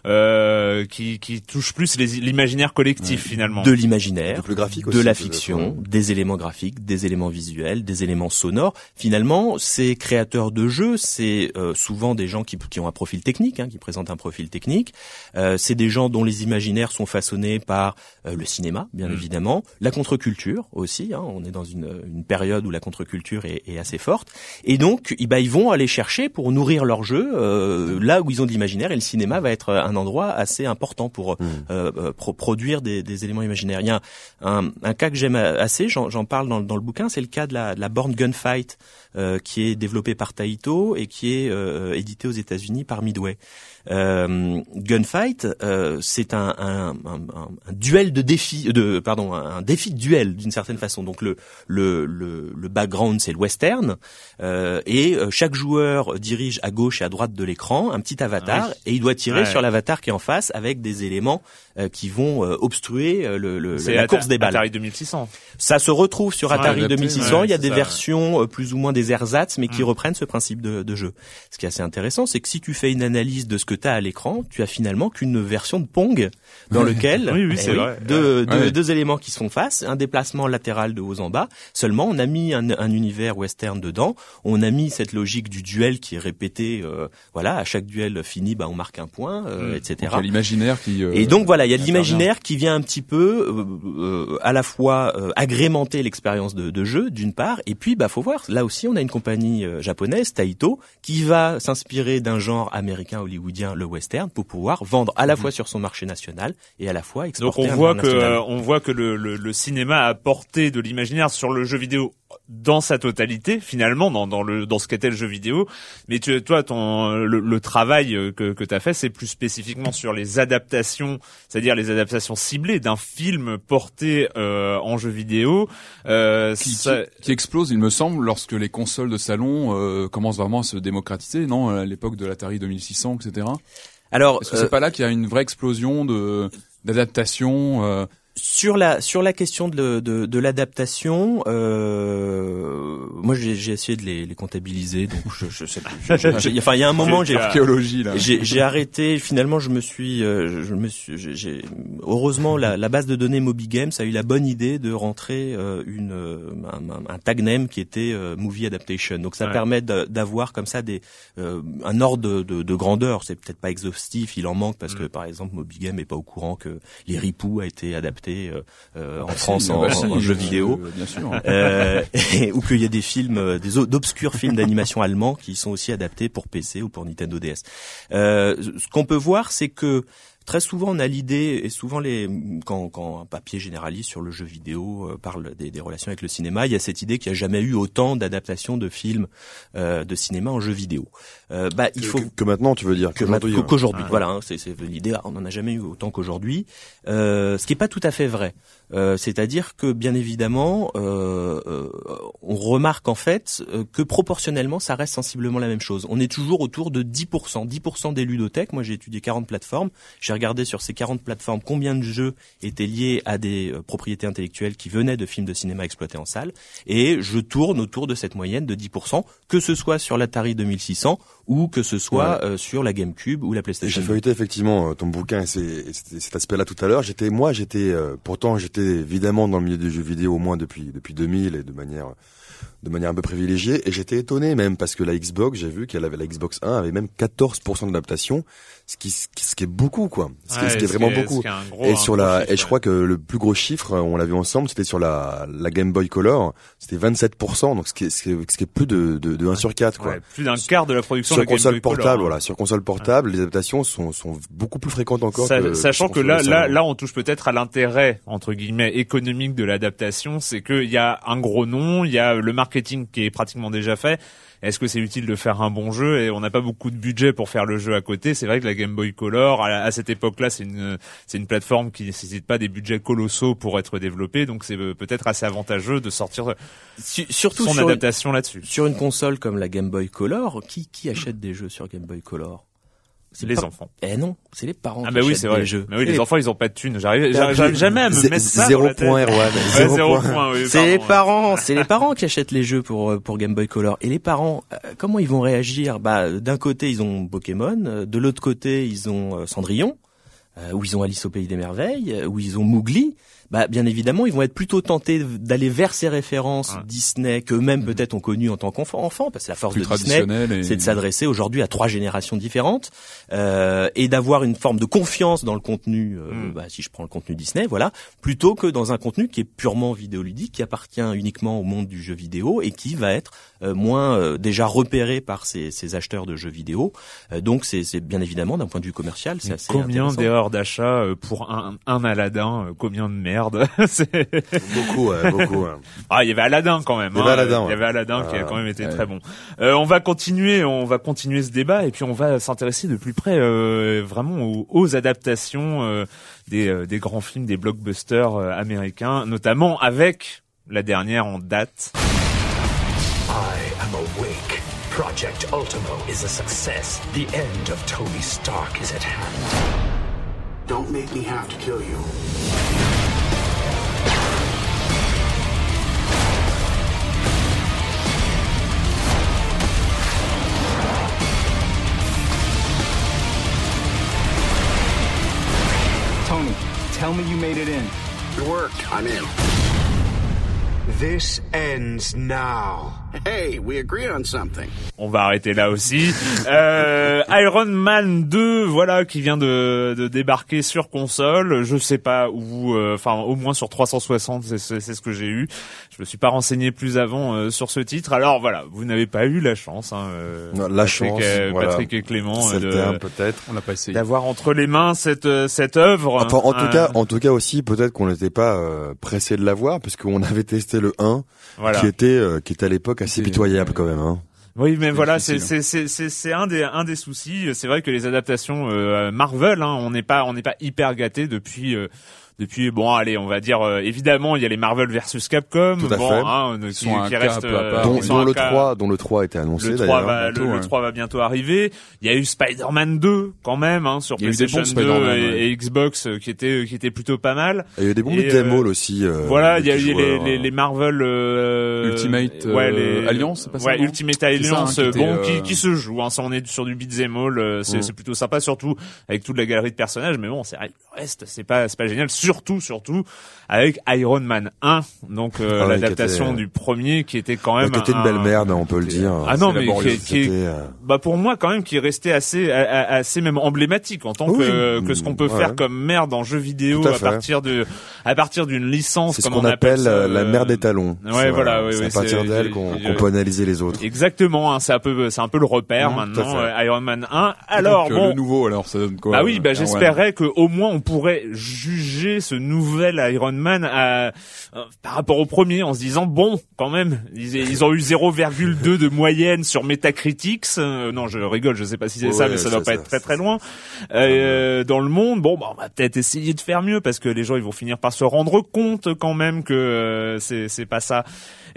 euh, qui, qui touche plus les- l'imaginaire collectif finalement. de l'imaginaire, le graphique de aussi, la peut-être, fiction, des éléments graphiques, des éléments visuels, des éléments sonores. Finalement, ces créateurs de jeux, c'est euh, souvent des gens qui, qui ont un profil technique, hein, qui présentent un profil technique. Euh, c'est des gens dont les imaginaires sont façonnés par euh, le cinéma, bien évidemment, la contre-culture aussi. Hein, on est dans une, une période où la contre-culture est, est assez forte, et donc, eh ben, ils vont aller chercher pour nourrir leur jeu euh, là où ils ont de l'imaginaire. Et le cinéma va être un endroit assez important pour euh, euh, pro- produire des, des éléments imaginaires. Il y a un, un cas que j'aime assez, j'en parle dans, dans le bouquin, c'est le cas de la, de la Born Gunfight, euh, qui est développée par Taito et qui est euh, édité aux États-Unis par Midway. Euh, Gunfight, euh, c'est un, un, un, un duel de défi, de pardon, un défi de duel d'une certaine façon. Donc le le le, le background c'est le western euh, et chaque joueur dirige à gauche et à droite de l'écran un petit avatar Ah oui. et il doit tirer Ouais. sur l'avatar qui est en face avec des éléments qui vont obstruer le, le- la course des balles. Atari 2600. Ça se retrouve sur Atari adapté, 2600. ouais, il y a des ça. versions plus ou moins des ersatz, mais qui Mm. reprennent ce principe de, de jeu. Ce qui est assez intéressant, c'est que si tu fais une analyse de ce que tu as à l'écran, tu as finalement qu'une version de Pong dans lequel Oui, oui, eh deux, deux- Ouais. deux éléments qui se font face, un déplacement latéral de haut en bas. Seulement, on a mis un, un univers western dedans. On a mis cette logique du duel qui est répétée. euh, voilà, à chaque duel fini, bah, on marque un point, euh, Mm. etc. Donc, il y a l'imaginaire qui. euh, Et donc voilà, il y a de l'imaginaire qui vient un petit peu euh, à la fois agrémenter l'expérience de, de jeu d'une part, et puis bah faut voir. Là aussi, on a une compagnie euh, japonaise, Taito, qui va s'inspirer d'un genre américain hollywoodien, le western, pour pouvoir vendre à la fois sur son marché national et à la fois Donc exporter. on à voit que l'international. euh, on voit que le, le, le cinéma a apporté de l'imaginaire sur le jeu vidéo dans sa totalité finalement dans, dans le dans ce qu'était le jeu vidéo mais tu, toi ton le, le travail euh, que que tu as fait c'est plus spécifiquement sur les adaptations c'est-à-dire les adaptations ciblées d'un film porté euh, en jeu vidéo euh, qui, ça- qui- qui explose, il me semble, lorsque les consoles de salon euh, commencent vraiment à se démocratiser, non À l'époque de l'Atari 2600, etc. Alors Est-ce que euh, c'est pas là qu'il y a une vraie explosion de d'adaptation euh, sur la sur la question de, de, de l'adaptation, euh, moi j'ai j'ai essayé de les, les comptabiliser, donc je, je sais plus. Enfin, il y a un moment, j'ai archéologie là J'ai j'ai arrêté. Finalement, je me suis, euh, je me suis. j'ai- j'ai- heureusement, la, la base de données Moby Games a eu la bonne idée de rentrer euh, une euh, un, un- tag name qui était euh, movie adaptation. Donc, ça Ouais. permet d'avoir comme ça des euh, un ordre de, de, de grandeur. C'est peut-être pas exhaustif, il en manque parce que Mm. par exemple, Moby Game est pas au courant que les Ripoux a été adapté euh, euh, en Ah, France en, bah, si, en jeu euh, vidéo. bien sûr. Euh, *laughs* ou qu'il y a des films, euh, des d'obscurs films d'animation allemands qui sont aussi adaptés pour PC ou pour Nintendo DS. Euh, ce qu'on peut voir, c'est que très souvent on a l'idée, et souvent les quand, quand un papier généraliste sur le jeu vidéo euh, parle des, des relations avec le cinéma, il y a cette idée qu'il n'y a jamais eu autant d'adaptations de films euh, de cinéma en jeu vidéo. Euh, bah, il Que- faut que, que maintenant, tu veux dire que qu'aujourd'hui, maintenant- hein. qu'aujourd'hui. Ouais. Voilà, hein, c'est c'est l'idée. On n'en a jamais eu autant qu'aujourd'hui. Euh, ce qui est pas tout à fait vrai. Euh, C'est-à-dire que bien évidemment, euh, euh, on remarque en fait euh, que proportionnellement, ça reste sensiblement la même chose. On est toujours autour de 10%, 10% des ludothèques. Moi, j'ai étudié 40 plateformes. J'ai regardé sur ces 40 plateformes combien de jeux étaient liés à des propriétés intellectuelles qui venaient de films de cinéma exploités en salle, et je tourne autour de cette moyenne de 10%, que ce soit sur l'Atari 2600 ou que ce soit euh, sur la GameCube ou la PlayStation. J'ai feuilleté effectivement euh, ton bouquin et, et cet aspect-là tout à l'heure. J'étais, moi, j'étais, euh, pourtant, j'étais évidemment dans le milieu des jeux vidéo au moins depuis depuis 2000 et de manière de manière un peu privilégiée. Et j'étais étonné même parce que la Xbox, j'ai vu qu'elle avait la Xbox 1 avait même 14% d'adaptation, ce qui, ce qui ce qui est beaucoup quoi. Ce qui, Ouais, ce qui est vraiment beaucoup. est gros- Et sur la, chiffre, et je ouais. crois que le plus gros chiffre, on l'a vu ensemble, c'était sur la, la Game Boy Color, c'était 27%, donc ce qui est, ce qui est, ce qui est plus de, de, de 1 sur 4, quoi. Ouais, plus d'un quart de la production Sur de Game console Boy Color, portable, hein. voilà, sur console portable, les adaptations sont, sont beaucoup plus fréquentes encore. Sa- que, sachant que console là, là, là, on touche peut-être à l'intérêt entre guillemets économique de l'adaptation, c'est qu'il y a un gros nom, il y a le marketing qui est pratiquement déjà fait. Est-ce que c'est utile de faire un bon jeu et on n'a pas beaucoup de budget pour faire le jeu à côté. C'est vrai que la Game Boy Color, à, à cette époque-là, c'est une c'est une plateforme qui nécessite pas des budgets colossaux pour être développée, donc c'est euh, peut-être assez avantageux de sortir Su- surtout son sur une, adaptation là-dessus. sur une console comme la Game Boy Color, qui, qui achète des jeux sur Game Boy Color? C'est les pas- enfants. Eh non, c'est les parents. Ah qui bah oui, achètent c'est vrai. les jeux. Mais oui, les les- enfants, ils ont pas de thunes. J'arrive, jamais à me mettre ça Zéro point, Erwan. Ouais, Zéro point. oui, C'est les parents, c'est les *laughs* parents qui achètent les jeux pour euh, pour Game Boy Color. Et les parents, euh, comment ils vont réagir? Bah, d'un côté ils ont Pokémon, euh, de l'autre côté ils ont euh, Cendrillon, où ils ont Alice au pays des merveilles, où ils ont Mowgli. Bah, bien évidemment, ils vont être plutôt tentés d'aller vers ces références Ouais. Disney qu'eux-mêmes peut-être ont connues en tant qu'enfants, enfants, parce que la force Plus de Disney, et- c'est de s'adresser aujourd'hui à trois générations différentes euh, et d'avoir une forme de confiance dans le contenu. euh, Mm. bah, si je prends le contenu Disney, voilà, plutôt que dans un contenu qui est purement vidéoludique, qui appartient uniquement au monde du jeu vidéo et qui va être euh, moins euh, déjà repéré par ces, ces acheteurs de jeux vidéo. Euh, donc c'est bien évidemment d'un point de vue commercial, c'est assez Combien d'erreurs d'achat pour un, un Aladdin Combien de merde *laughs* C'est- Beaucoup, ouais, beaucoup. ouais. *laughs* Ah, il y avait Aladdin quand même. Il y avait hein. Aladdin, Il y avait Aladdin qui a Ah, quand même été ouais. très bon. Euh, on va continuer, on va continuer ce débat et puis on va s'intéresser de plus près euh, vraiment aux, aux adaptations euh, des, euh, des grands films, des blockbusters euh, américains, notamment avec la dernière en date. I am awake. Project Ultimo is a success. The end of Tony Stark is at hand. Don't make me have to kill you. Tell me you made it in. It worked. I'm in. This ends now. Hey, we agreed on something. On va arrêter là aussi. Euh, Iron Man 2, voilà, qui vient de, de débarquer sur console. Je sais pas où, euh, enfin au moins sur 360, c'est c'est- c'est ce que j'ai eu. Je me suis pas renseigné plus avant euh, sur ce titre. Alors voilà, vous n'avez pas eu la chance, hein, euh, Non, la Patrick, chance, euh, voilà. Patrick et Clément, peut-être. On l'a pas essayé. d'avoir entre les mains cette cette œuvre. Enfin, en tout Euh, cas, en tout cas aussi, peut-être qu'on n'était pas euh, pressé de l'avoir, parce qu'on *laughs* avait testé le 1, voilà. qui était, euh, qui était à l'époque assez C'était- pitoyable quand même. Hein. Oui, mais C'est voilà, c'est c'est c'est c'est c'est un des un des soucis. C'est vrai que les adaptations euh, Marvel, hein, on n'est pas on n'est pas hyper gâté depuis. euh, depuis bon allez on va dire euh, évidemment il y a les Marvel versus Capcom Tout à bon fait. hein, qui, sont qui restent euh, dont, dont le cas- 3, dont le 3 était annoncé le 3 d'ailleurs. va bientôt, le, le ouais. 3 va bientôt arriver il y a eu Spider-Man 2 quand même hein, sur PlayStation bons 2 Spider-Man, et, ouais. et Xbox euh, qui était qui était plutôt pas mal Et il y a eu des bons beat'em euh, aussi. euh, voilà, il y a eu les, les, euh. les Marvel euh, Ultimate, ouais, euh, les, Alliance, c'est pas ça, Ouais, Ultimate hein, Alliance, bon, euh, qui, qui se joue. Hein, ça, on est sur du beat'em all, euh, c'est Mm. c'est plutôt sympa, surtout avec toute la galerie de personnages. Mais bon, c'est le reste, c'est pas, c'est pas génial. Surtout, surtout avec Iron Man 1, donc euh, Ah ouais, l'adaptation était- du premier, qui était quand Ouais, même qui était une un- belle merde, on peut le dire. Ah non, mais qui, euh, bah pour moi quand même qui restait assez a- a- assez même emblématique en tant Oui, que que ce qu'on peut ouais. faire comme merde en jeu vidéo à partir de à partir d'une licence c'est ce qu'on on appelle ça, euh, la mère des talons. ouais, C'est, voilà, oui, c'est à partir d'elle qu'on peut analyser les autres. Exactement, hein, c'est un peu c'est un peu le repère Mmh, maintenant euh, Iron Man 1. Alors Donc, bon le nouveau, alors ça donne quoi bah oui, bah j'espérais que au moins on pourrait juger ce nouvel Iron Man à, euh, par rapport au premier en se disant bon, quand même, ils, ils ont eu 0,2 de moyenne sur Metacritics. Euh, non, je rigole, je sais pas si c'est Ouais, ça, mais ça doit pas ça, être très très loin. Euh, dans le monde, bon, bah, on va peut-être essayer de faire mieux parce que les gens ils vont finir par se rendre compte quand même que euh, c'est pas ça.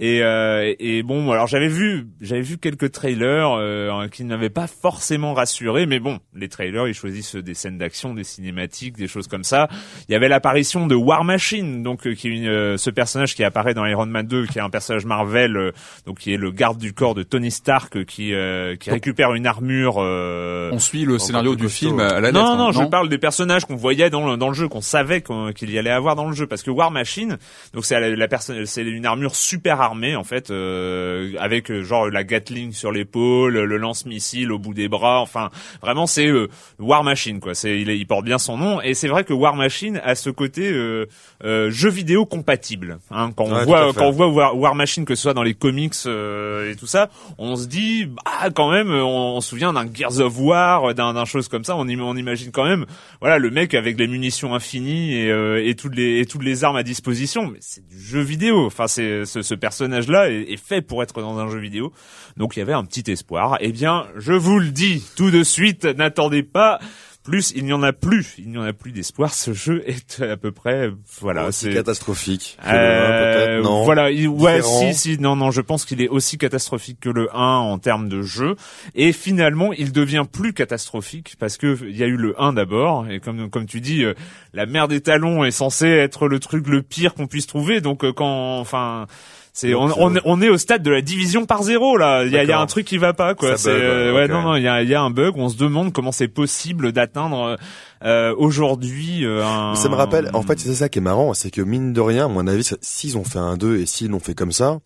Et, euh, et bon, alors j'avais vu, j'avais vu quelques trailers euh, qui ne m'avaient pas forcément rassuré, mais bon, les trailers ils choisissent des scènes d'action, des cinématiques, des choses comme ça. Il y avait l'apparition de War Machine, donc euh, qui est une, euh, ce personnage qui apparaît dans Iron Man 2, qui est un personnage Marvel, euh, donc qui est le garde du corps de Tony Stark, qui euh, qui récupère une armure. euh, On suit le scénario du film à la lettre. non, hein, non, je parle des personnages qu'on voyait dans le, dans le jeu, qu'on savait qu'il y allait avoir dans le jeu, parce que War Machine, donc c'est la, la personne, c'est une armure super en fait, euh, avec euh, genre la Gatling sur l'épaule, le lance-missile au bout des bras, enfin vraiment c'est euh, War Machine quoi. C'est il, il porte bien son nom et c'est vrai que War Machine a ce côté euh, euh, jeu vidéo compatible. Hein, quand on Ouais, voit quand on voit War, War Machine que ce soit dans les comics euh, et tout ça, on se dit bah quand même on, on se souvient d'un Gears of War, d'un d'un chose comme ça, on, on imagine quand même voilà le mec avec les munitions infinies et, euh, et toutes les et toutes les armes à disposition, mais c'est du jeu vidéo. Enfin c'est ce, ce personnage là est, est fait pour être dans un jeu vidéo. Donc il y avait un petit espoir. Eh bien, je vous le dis tout de suite, n'attendez pas plus il n'y en a plus, il n'y en a plus d'espoir. Ce jeu est à peu près, voilà, Aussi c'est catastrophique. que le un, euh, non? voilà, il- ouais, si, si, non, non, je pense qu'il est aussi catastrophique que le 1 en termes de jeu. Et finalement, il devient plus catastrophique parce que il y a eu le 1 d'abord. Et comme, comme tu dis, euh, la mer des talons est censée être le truc le pire qu'on puisse trouver. Donc, euh, quand, enfin, c'est, on, on, euh, est- on est au stade de la division par zéro, là. Il y a, y a un truc qui va pas, quoi. C'est, euh, ouais, non, non, il y a, y a un bug. On se demande comment c'est possible d'atteindre, euh, aujourd'hui, euh, un... Ça me rappelle, en fait, c'est ça qui est marrant, c'est que mine de rien, à mon avis, s'ils ont fait un 2 et s'ils l'ont fait comme ça,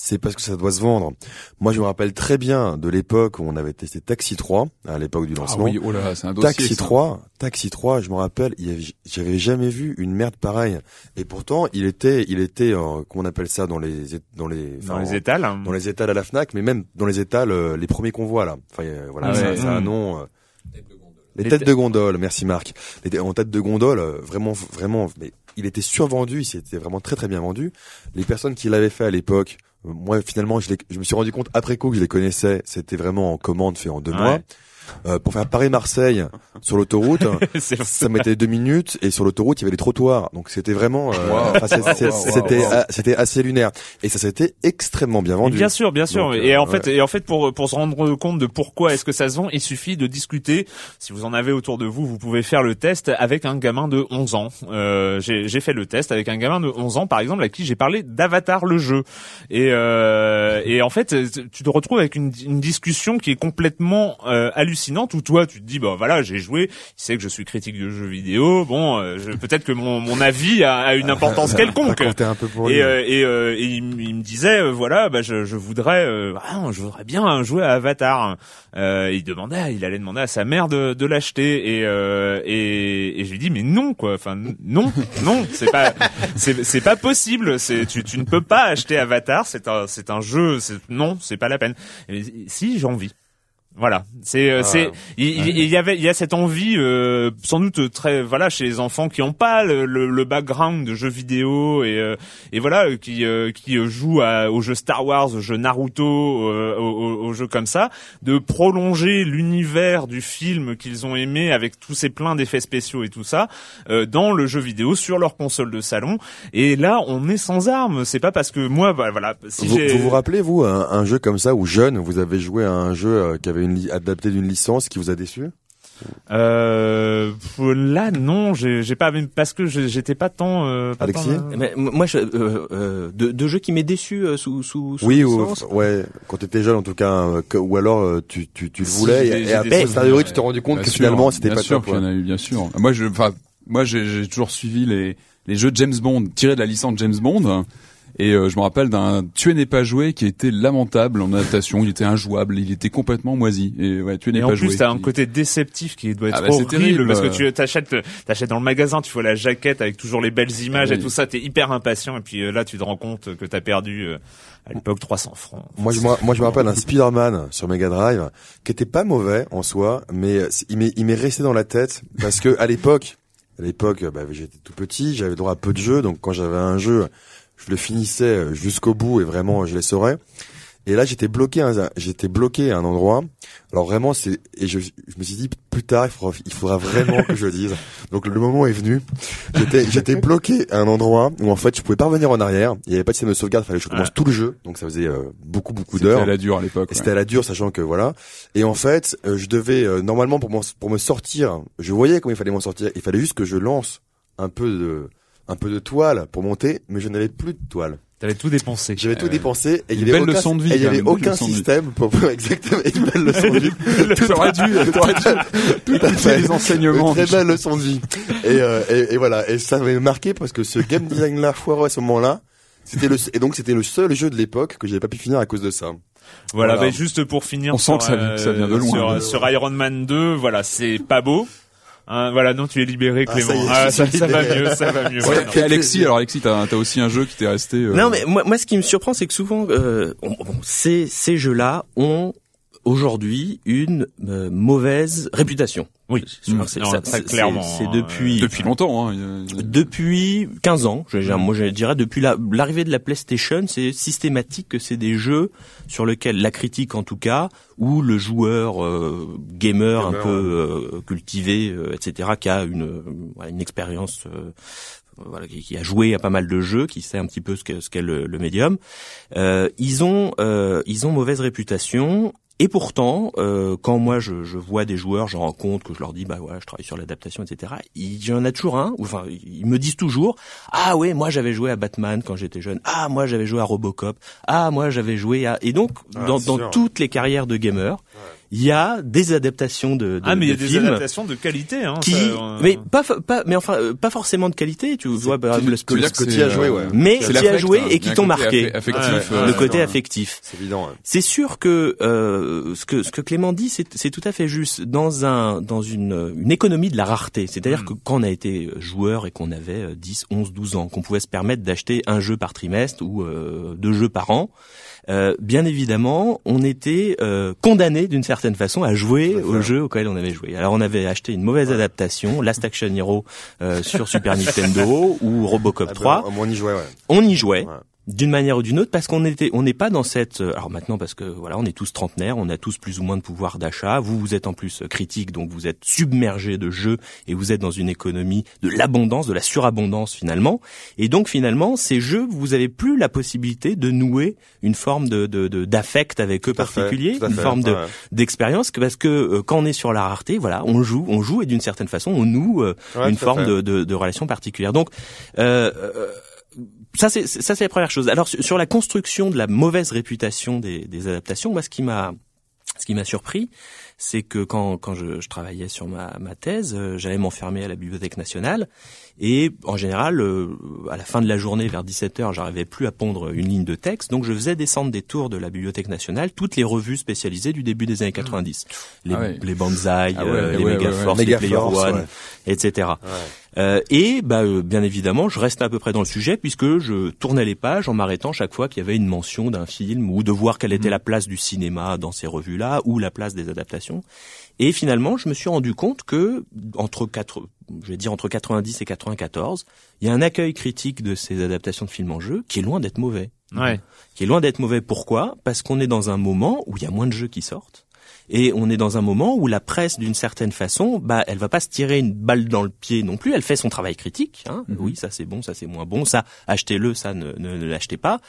c'est parce que ça doit se vendre. Moi, je me rappelle très bien de l'époque où on avait testé Taxi 3, à l'époque du Ah lancement. oui, oh là, c'est un dossier. Taxi ça. 3, Taxi 3, je me rappelle, j'avais jamais vu une merde pareille. Et pourtant, il était, il était, euh, comment on appelle ça, dans les, dans les, dans les étals. hein. dans les étals à la Fnac, mais même dans les étals, euh, les premiers qu'on voit là. Enfin, euh, voilà, Ah ça, ouais. ça a un Mm. nom. euh, les, Les têtes tê- de gondole, merci Marc. Les en tête de gondole, euh, vraiment, vraiment, mais il était survendu, il s'était vraiment très très bien vendu. Les personnes qui l'avaient fait à l'époque, euh, moi finalement, je, me suis rendu compte après coup que je les connaissais. C'était vraiment en commande fait en deux mois. Euh, pour faire Paris-Marseille sur l'autoroute, *laughs* ça mettait deux minutes et sur l'autoroute il y avait les trottoirs donc c'était vraiment euh, Wow. c'était wow. ah, c'était assez lunaire et ça s'était extrêmement bien vendu Bien sûr, bien sûr. Donc, et euh, en fait, et en fait, pour pour se rendre compte de pourquoi est-ce que ça se vend, il suffit de discuter. Si vous en avez autour de vous, vous pouvez faire le test avec un gamin de 11 ans. Euh, j'ai j'ai fait le test avec un gamin de 11 ans, par exemple, à qui j'ai parlé d'Avatar le jeu. Et euh, et en fait, tu te retrouves avec une, une discussion qui est complètement euh, hallucinante où toi, tu te dis, bah voilà, j'ai joué, il sait que je suis critique de jeux vidéo. Bon, euh, peut-être que mon mon avis a, a une *laughs* importance quelconque. Racontez un peu pour lui. Et, euh, et, euh, et il, il me disait euh, voilà bah je, je voudrais euh, ah, je voudrais bien jouer à Avatar. Euh, il demandait il allait demander à sa mère de, de l'acheter et, euh, et et je lui dis mais non quoi enfin non non c'est pas c'est pas possible c'est tu tu ne peux pas acheter Avatar c'est un c'est un jeu non c'est pas la peine. Et si j'ai envie. Voilà, c'est euh, Ah, c'est il, y avait il y a cette envie euh, sans doute très voilà chez les enfants qui ont pas le, le, le background de jeux vidéo et euh, et voilà qui euh, qui jouent à, aux jeux Star Wars, aux jeux Naruto, euh, aux, aux- jeux comme ça, de prolonger l'univers du film qu'ils ont aimé avec tous ces pleins d'effets spéciaux et tout ça euh, dans le jeu vidéo sur leur console de salon. Et là, on est sans armes. C'est pas parce que moi bah, voilà si vous, vous vous rappelez vous un, un jeu comme ça où jeune vous avez joué à un jeu qui avait une adapté d'une licence qui vous a déçu? Euh, là non, j'ai pas parce que j'étais pas tant. Euh, pas Alexis? tant, euh, Mais moi, je, euh, euh, de, de jeux qui m'est déçu euh, sous sous, sous Oui ou ouais quand t'étais jeune en tout cas que- ou alors tu tu tu le Si, voulais j'ai- et, et après souvenirs, tu t'es rendu compte Bien que sûr, finalement c'était bien pas sûr qu'il y en a eu, bien sûr. Moi, je, enfin, moi, j'ai toujours suivi les les jeux de James Bond tirés de la licence James Bond. Et euh, je me rappelle d'un Tuer n'est pas joué qui était lamentable en adaptation. Il était injouable, il était complètement moisi. Et ouais, Tuer n'est pas en joué. plus, t'as un côté déceptif qui doit être Ah bah, c'est horrible terrible. parce que tu t'achètes, t'achètes dans le magasin, tu vois la jaquette avec toujours les belles images Oui. et tout ça, t'es hyper impatient et puis euh, là, tu te rends compte que t'as perdu euh, à l'époque 300 francs. Moi, je, moi, moi, je me rappelle un Spider-Man sur Mega Drive qui était pas mauvais en soi, mais il m'est, il m'est resté dans la tête parce que à l'époque, à l'époque, bah, j'étais tout petit, j'avais droit à peu de jeux, donc quand j'avais un jeu, je le finissais jusqu'au bout et vraiment, je les saurais. Et là, j'étais bloqué, à un- j'étais bloqué à un endroit. Alors vraiment, c'est et je, je me suis dit plus tard, il faudra, il faudra vraiment que je le dise. Donc le moment est venu. J'étais, j'étais bloqué à un endroit où en fait, je pouvais pas revenir en arrière. Il y avait pas de système de sauvegarde, fallait que je recommence Ouais. tout le jeu. Donc ça faisait euh, beaucoup, beaucoup C'était d'heures. à la dure à l'époque. Ouais. c'était à la dure, sachant que voilà. Et en fait, euh, je devais euh, normalement pour pour me sortir, je voyais comment il fallait m'en sortir. Il fallait juste que je lance un peu de un peu de toile pour monter, mais je n'avais plus de toile. T'avais tout dépensé. J'avais tout Euh, dépensé et il y avait belle aucun, leçon de vie, et il y quand avait même, une belle aucun leçon de vie. système pour *laughs* exactement une belle leçon de vie. *laughs* T'aurais dû, t'aurais dû. Tout à fait. les enseignements. Une très belle leçon de vie. Et, euh, et, et voilà. Et ça m'avait marqué parce que ce game design là foireux à ce moment-là, c'était le et donc c'était le seul jeu de l'époque que j'avais pas pu finir à cause de ça. Voilà, Voilà. bah, juste pour finir. On sent sur, que ça vient- euh, ça vient de loin. Sur, sur Iron Man 2, voilà, c'est pas beau. Hein, voilà, non, tu es libéré, Ah, Clément. ça y est, Ah, ça, va mieux, ça va mieux. Ouais, Ouais, non. et Alexis, alors Alexis, t'as as aussi un jeu qui t'est resté. euh, Non, mais moi, moi, ce qui me surprend, c'est que souvent, euh, on- bon, ces, ces jeux-là ont aujourd'hui une euh, mauvaise réputation. Oui, C'est- c'est- Non, ça- clairement, C'est hein, depuis Depuis longtemps. Hein, depuis 15 ans, je, je- moi je dirais depuis la- l'arrivée de la PlayStation, c'est systématique que c'est des jeux sur lesquels la critique en tout cas, ou le joueur euh, gamer, un peu euh, cultivé, euh, etc., qui a une, euh, voilà, une expérience, euh, voilà, qui, qui a joué à pas mal de jeux, qui sait un petit peu ce qu'est ce qu'est le, le médium, euh, ils ont euh, ils ont mauvaise réputation. Et pourtant, euh, quand moi je, je vois des joueurs, je rencontre, que je leur dis bah voilà, je travaille sur l'adaptation, etc. Il y en a toujours un, ou enfin ils me disent toujours ah ouais moi j'avais joué à Batman quand j'étais jeune, ah moi j'avais joué à Robocop, ah moi j'avais joué à et donc Ah, dans, dans toutes les carrières de gamers, il y a des adaptations de, de Ah, mais il y a de des films adaptations de qualité, hein. qui ça, euh, mais pas pas mais enfin euh, pas forcément de qualité, tu vois par exemple, le- c'est, as joué, ouais. mais qui a joué hein. et qui a t'ont côté marqué. affe- affectif, Ouais, euh, le ouais, côté ouais. affectif. C'est évident. ouais. C'est sûr que euh, ce que ce que Clément dit, c'est c'est tout à fait juste dans un dans une une économie de la rareté. C'est-à-dire que quand on a été joueur et qu'on avait euh, 10, 11, 12 ans, qu'on pouvait se permettre d'acheter un jeu par trimestre ou euh, deux jeux par an, euh, bien évidemment, on était euh, condamné d'une certaine façon à jouer au jeu auquel on avait joué. Alors on avait acheté une mauvaise adaptation, *laughs* Last Action Hero euh, sur Super Nintendo ou Robocop Ah, 3 bah, on y jouait, ouais. on y jouait Ouais. D'une manière ou d'une autre parce qu'on était on n'est pas dans cette euh, alors maintenant parce que voilà on est tous trentenaires on a tous plus ou moins de pouvoir d'achat vous vous êtes en plus euh, critique donc vous êtes submergé de jeux et vous êtes dans une économie de l'abondance de la surabondance finalement et donc finalement ces jeux vous avez plus la possibilité de nouer une forme de de- de- d'affect avec eux Tout fait, particulier à une fait, forme de ouais. d'expérience parce que euh, quand on est sur la rareté voilà on joue on joue et d'une certaine façon on noue euh, Ouais, une forme fait. de, de, de relation particulière donc euh, euh, ça c'est ça c'est la première chose. Alors sur, sur la construction de la mauvaise réputation des, des adaptations, moi ce qui m'a ce qui m'a surpris, c'est que quand quand je, je travaillais sur ma, ma thèse, euh, j'allais m'enfermer à la bibliothèque nationale et en général euh, à la fin de la journée vers 17h, j'arrivais plus à pondre une ligne de texte, donc je faisais descendre des tours de la bibliothèque nationale toutes les revues spécialisées du début des années 90. Les, Ah ouais. les Banzai, Ah ouais, euh, les ouais, Megaforce, les Player One, etc. Euh, et bah, euh, bien évidemment, je restais à peu près dans le sujet puisque je tournais les pages en m'arrêtant chaque fois qu'il y avait une mention d'un film ou de voir quelle était la place du cinéma dans ces revues-là ou la place des adaptations. Et finalement, je me suis rendu compte que entre quatre, je vais dire entre 90 et 94, il y a un accueil critique de ces adaptations de films en jeu qui est loin d'être mauvais. Ouais. Qui est loin d'être mauvais. Pourquoi? Parce qu'on est dans un moment où il y a moins de jeux qui sortent. Et on est dans un moment où la presse, d'une certaine façon, bah, elle va pas se tirer une balle dans le pied non plus. Elle fait son travail critique. Hein. Oui, ça c'est bon, ça c'est moins bon. Ça, achetez-le, ça ne, ne, ne l'achetez pas.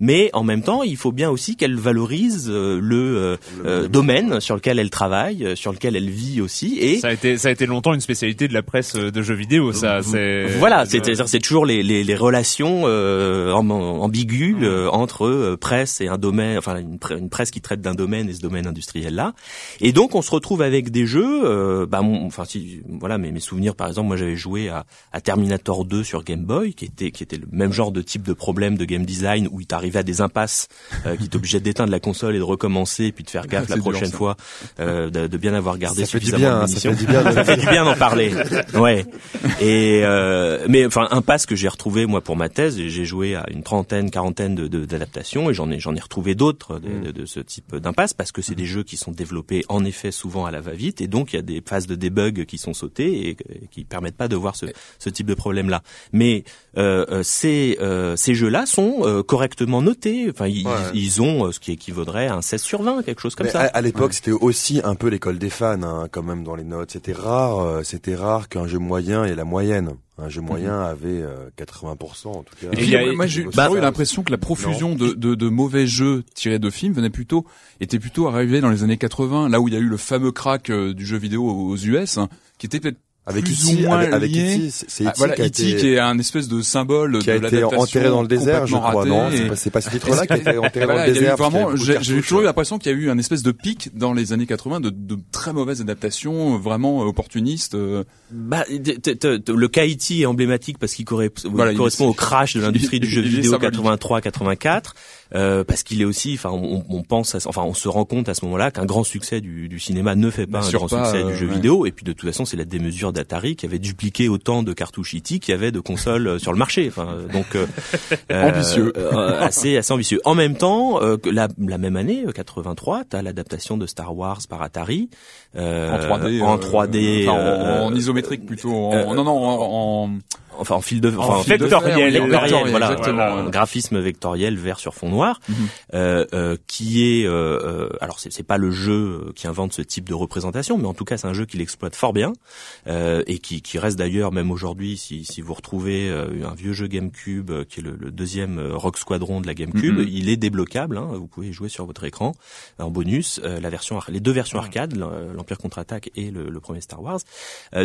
Mais en même temps, il faut bien aussi qu'elle valorise euh, le, euh, euh, domaine sur lequel elle travaille, sur lequel elle vit aussi. Et Ça a été, ça a été longtemps une spécialité de la presse de jeux vidéo, ça. C'est voilà, c'est toujours les, les, les relations euh, am- ambiguës euh, entre presse et un domaine, enfin une presse qui traite d'un domaine et ce domaine industriel là. Et donc on se retrouve avec des jeux. euh, bah, mon- enfin si, voilà, mes, mes souvenirs par exemple, moi j'avais joué à, à Terminator 2 sur Game Boy, qui était qui était le même genre de type de problème de game design où il t'arrivait à des impasses, euh, qui t'obligeaient d'éteindre la console et de recommencer, et puis de faire *laughs* gaffe la prochaine fois, euh, de, de bien avoir gardé Ça suffisamment bien, de ça fait du bien de *laughs* Ça fait du bien d'en parler. *laughs* Ouais. Et euh, mais enfin un pass que j'ai retrouvé moi pour ma thèse, j'ai joué à une trentaine, quarantaine de de- d'adaptations et j'en ai j'en ai retrouvé d'autres de, de, de ce type d'impasse parce que c'est des jeux qui sont développés en effet souvent à la va-vite et donc il y a des phases de debug qui sont sautées et, et qui permettent pas de voir ce, ce type de problème là. Mais euh, euh, ces euh, ces jeux là sont euh, correctement notés. Enfin ils, Ouais. ils ont euh, ce qui équivaudrait à un 16 sur 20 quelque chose comme Mais ça. À, à l'époque, c'était aussi un peu l'école des fans, hein, quand même dans les notes. C'était rare, euh, c'était rare qu'un jeu moyen ait la moyenne. Un jeu moyen avait euh, 80% en tout cas. Et y a- moi, j'ai Bah, toujours eu l'impression que la profusion de, de, de mauvais jeux tirés de films venait plutôt, était plutôt arrivée dans les années 80, là où il y a eu le fameux crack euh, du jeu vidéo aux US, hein, qui était peut-être avec plus E.T., ou moins avec, avec lié. C'est Ah, voilà, qui a E.T. été, qui est un espèce de symbole qui a de été enterré dans le désert, je crois. Non, c'est pas, pas ce *laughs* titre-là qui a été enterré dans le désert. vraiment, j'ai toujours eu l'impression qu'il y a eu un espèce de pic dans les années 80 de, de très mauvaises adaptations, vraiment opportunistes. euh. Bah, t- t- t- le cas E.T. est emblématique parce qu'il correspond au crash de l'industrie du jeu vidéo symbolique. 83-84. Euh, parce qu'il est aussi, enfin, on, on pense, à- enfin, on se rend compte à ce moment-là qu'un grand succès du, du cinéma ne fait pas un grand pas, succès euh, du jeu ouais. vidéo. Et puis de toute façon, c'est la démesure d'Atari qui avait dupliqué autant de cartouches E.T. qu'il y avait de consoles euh, sur le marché. Enfin, donc *laughs* Ambitieux. euh, assez, assez ambitieux. En même temps, euh, la, la même année, euh, 83, t'as l'adaptation de Star Wars par Atari euh, En 3D. en euh, 3D, enfin, en, en isométrique plutôt. En, non, non, en, en- enfin en fil de, enfin, En vectoriel, vectoriel, vectoriel, voilà, voilà, un graphisme vectoriel vert sur fond noir, Mhm. euh, euh, qui est, euh, euh, alors c'est pas le jeu euh, qui invente ce type de représentation, mais en tout cas c'est un jeu qui l'exploite fort bien euh, et qui, qui reste d'ailleurs même aujourd'hui, si, si vous retrouvez un vieux jeu GameCube qui est le, le deuxième Rock Squadron de la GameCube, Mhm. il est débloquable, hein, vous pouvez jouer sur votre écran en bonus, la version, les deux versions arcade, l'Em- l'Empire contre-attaque et le, le premier Star Wars.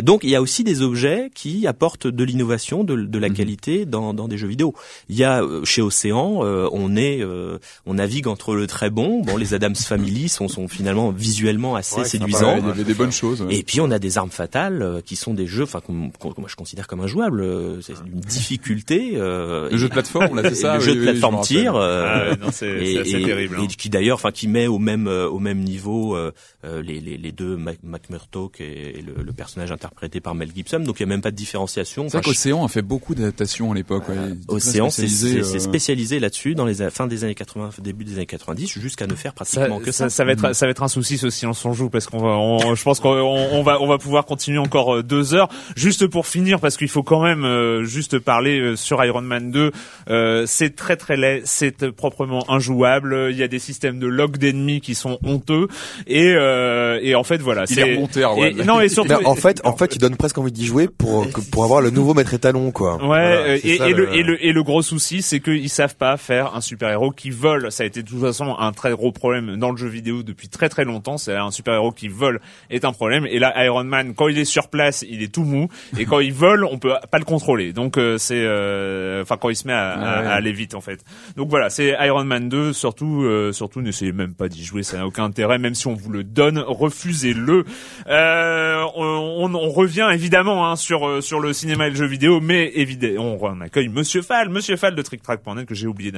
Donc il y a aussi des objets qui apportent de l'innovation, de, de la Mhm. qualité dans, dans des jeux vidéo. Il y a euh, chez Océan, euh, on est, euh, on navigue entre le très bon. Bon, les Adams *laughs* Family sont, sont finalement visuellement assez Ouais, séduisants. il y avait des bonnes choses. ouais. Et puis on a des armes fatales euh, qui sont des jeux, enfin qu'on- qu'on- moi je considère comme injouables. euh, C'est une difficulté. euh, Le jeu de plateforme, là, c'est *laughs* ça Le oui, jeu de oui, plateforme me tir. rappelle. euh, Ah ouais, non, c'est assez et- terrible. hein. et qui d'ailleurs, enfin, qui met au même euh, au même niveau les, les, les deux Mac, Mac Murdock et, et le, le personnage interprété par Mel Gibson. Donc il y a même pas de différenciation. C'est vrai Enfin, qu'Océan a fait beaucoup d'adaptations à l'époque. ouais. Très Océan, c'est spécialisé, euh, spécialisé là-dessus dans les a- fin des années 80, début des années 90, jusqu'à ne faire Ça, pratiquement que ça. ça, ça va être ça va être un souci ce silence on joue parce qu'on va on- je pense qu'on on va on va pouvoir continuer encore euh, deux heures juste pour finir parce qu'il faut quand même euh, juste parler euh, sur Iron Man 2 euh, c'est très très laid c'est proprement injouable il y a des systèmes de log d'ennemis qui sont honteux et euh, et en fait voilà Il c'est est remonté, et- non et surtout Ben, en fait, en fait, il donne presque envie d'y jouer pour pour avoir le nouveau maître étalon, quoi. Ouais, Voilà, euh, et, ça, et le, et le et le gros souci, c'est qu'ils savent pas faire un super héros qui vole. Ça a été de toute façon un très gros problème dans le jeu vidéo depuis très très longtemps. C'est un super héros qui vole est un problème. Et là, Iron Man, quand il est sur place, il est tout mou. Et quand il vole, on peut pas le contrôler. Donc euh, c'est, euh, enfin quand il se met à, à- Ouais. à aller vite en fait. Donc voilà, c'est Iron Man 2. Surtout, euh, surtout, n'essayez même pas d'y jouer. Ça n'a aucun intérêt. Même si on vous le donne, refusez-le. Euh, on, on- on revient évidemment hein, sur sur le cinéma et le jeu vidéo, mais évidemment on, accueille Monsieur Fall, Monsieur Fall de TrickTrack.net que j'ai oublié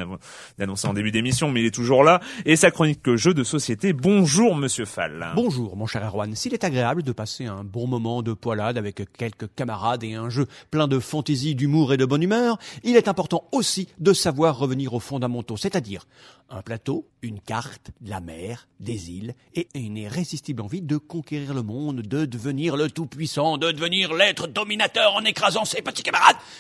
d'annoncer en début d'émission, mais il est toujours là et sa chronique que jeu de société. Bonjour Monsieur Fall. Bonjour mon cher Erwan, s'il est agréable de passer un bon moment de poilade avec quelques camarades et un jeu plein de fantaisie, d'humour et de bonne humeur, il est important aussi de savoir revenir aux fondamentaux, c'est-à-dire un plateau, une carte, la mer, des îles et une irrésistible envie de conquérir le monde, de devenir le tout-puissant, de devenir l'être dominateur en écrasant ses petits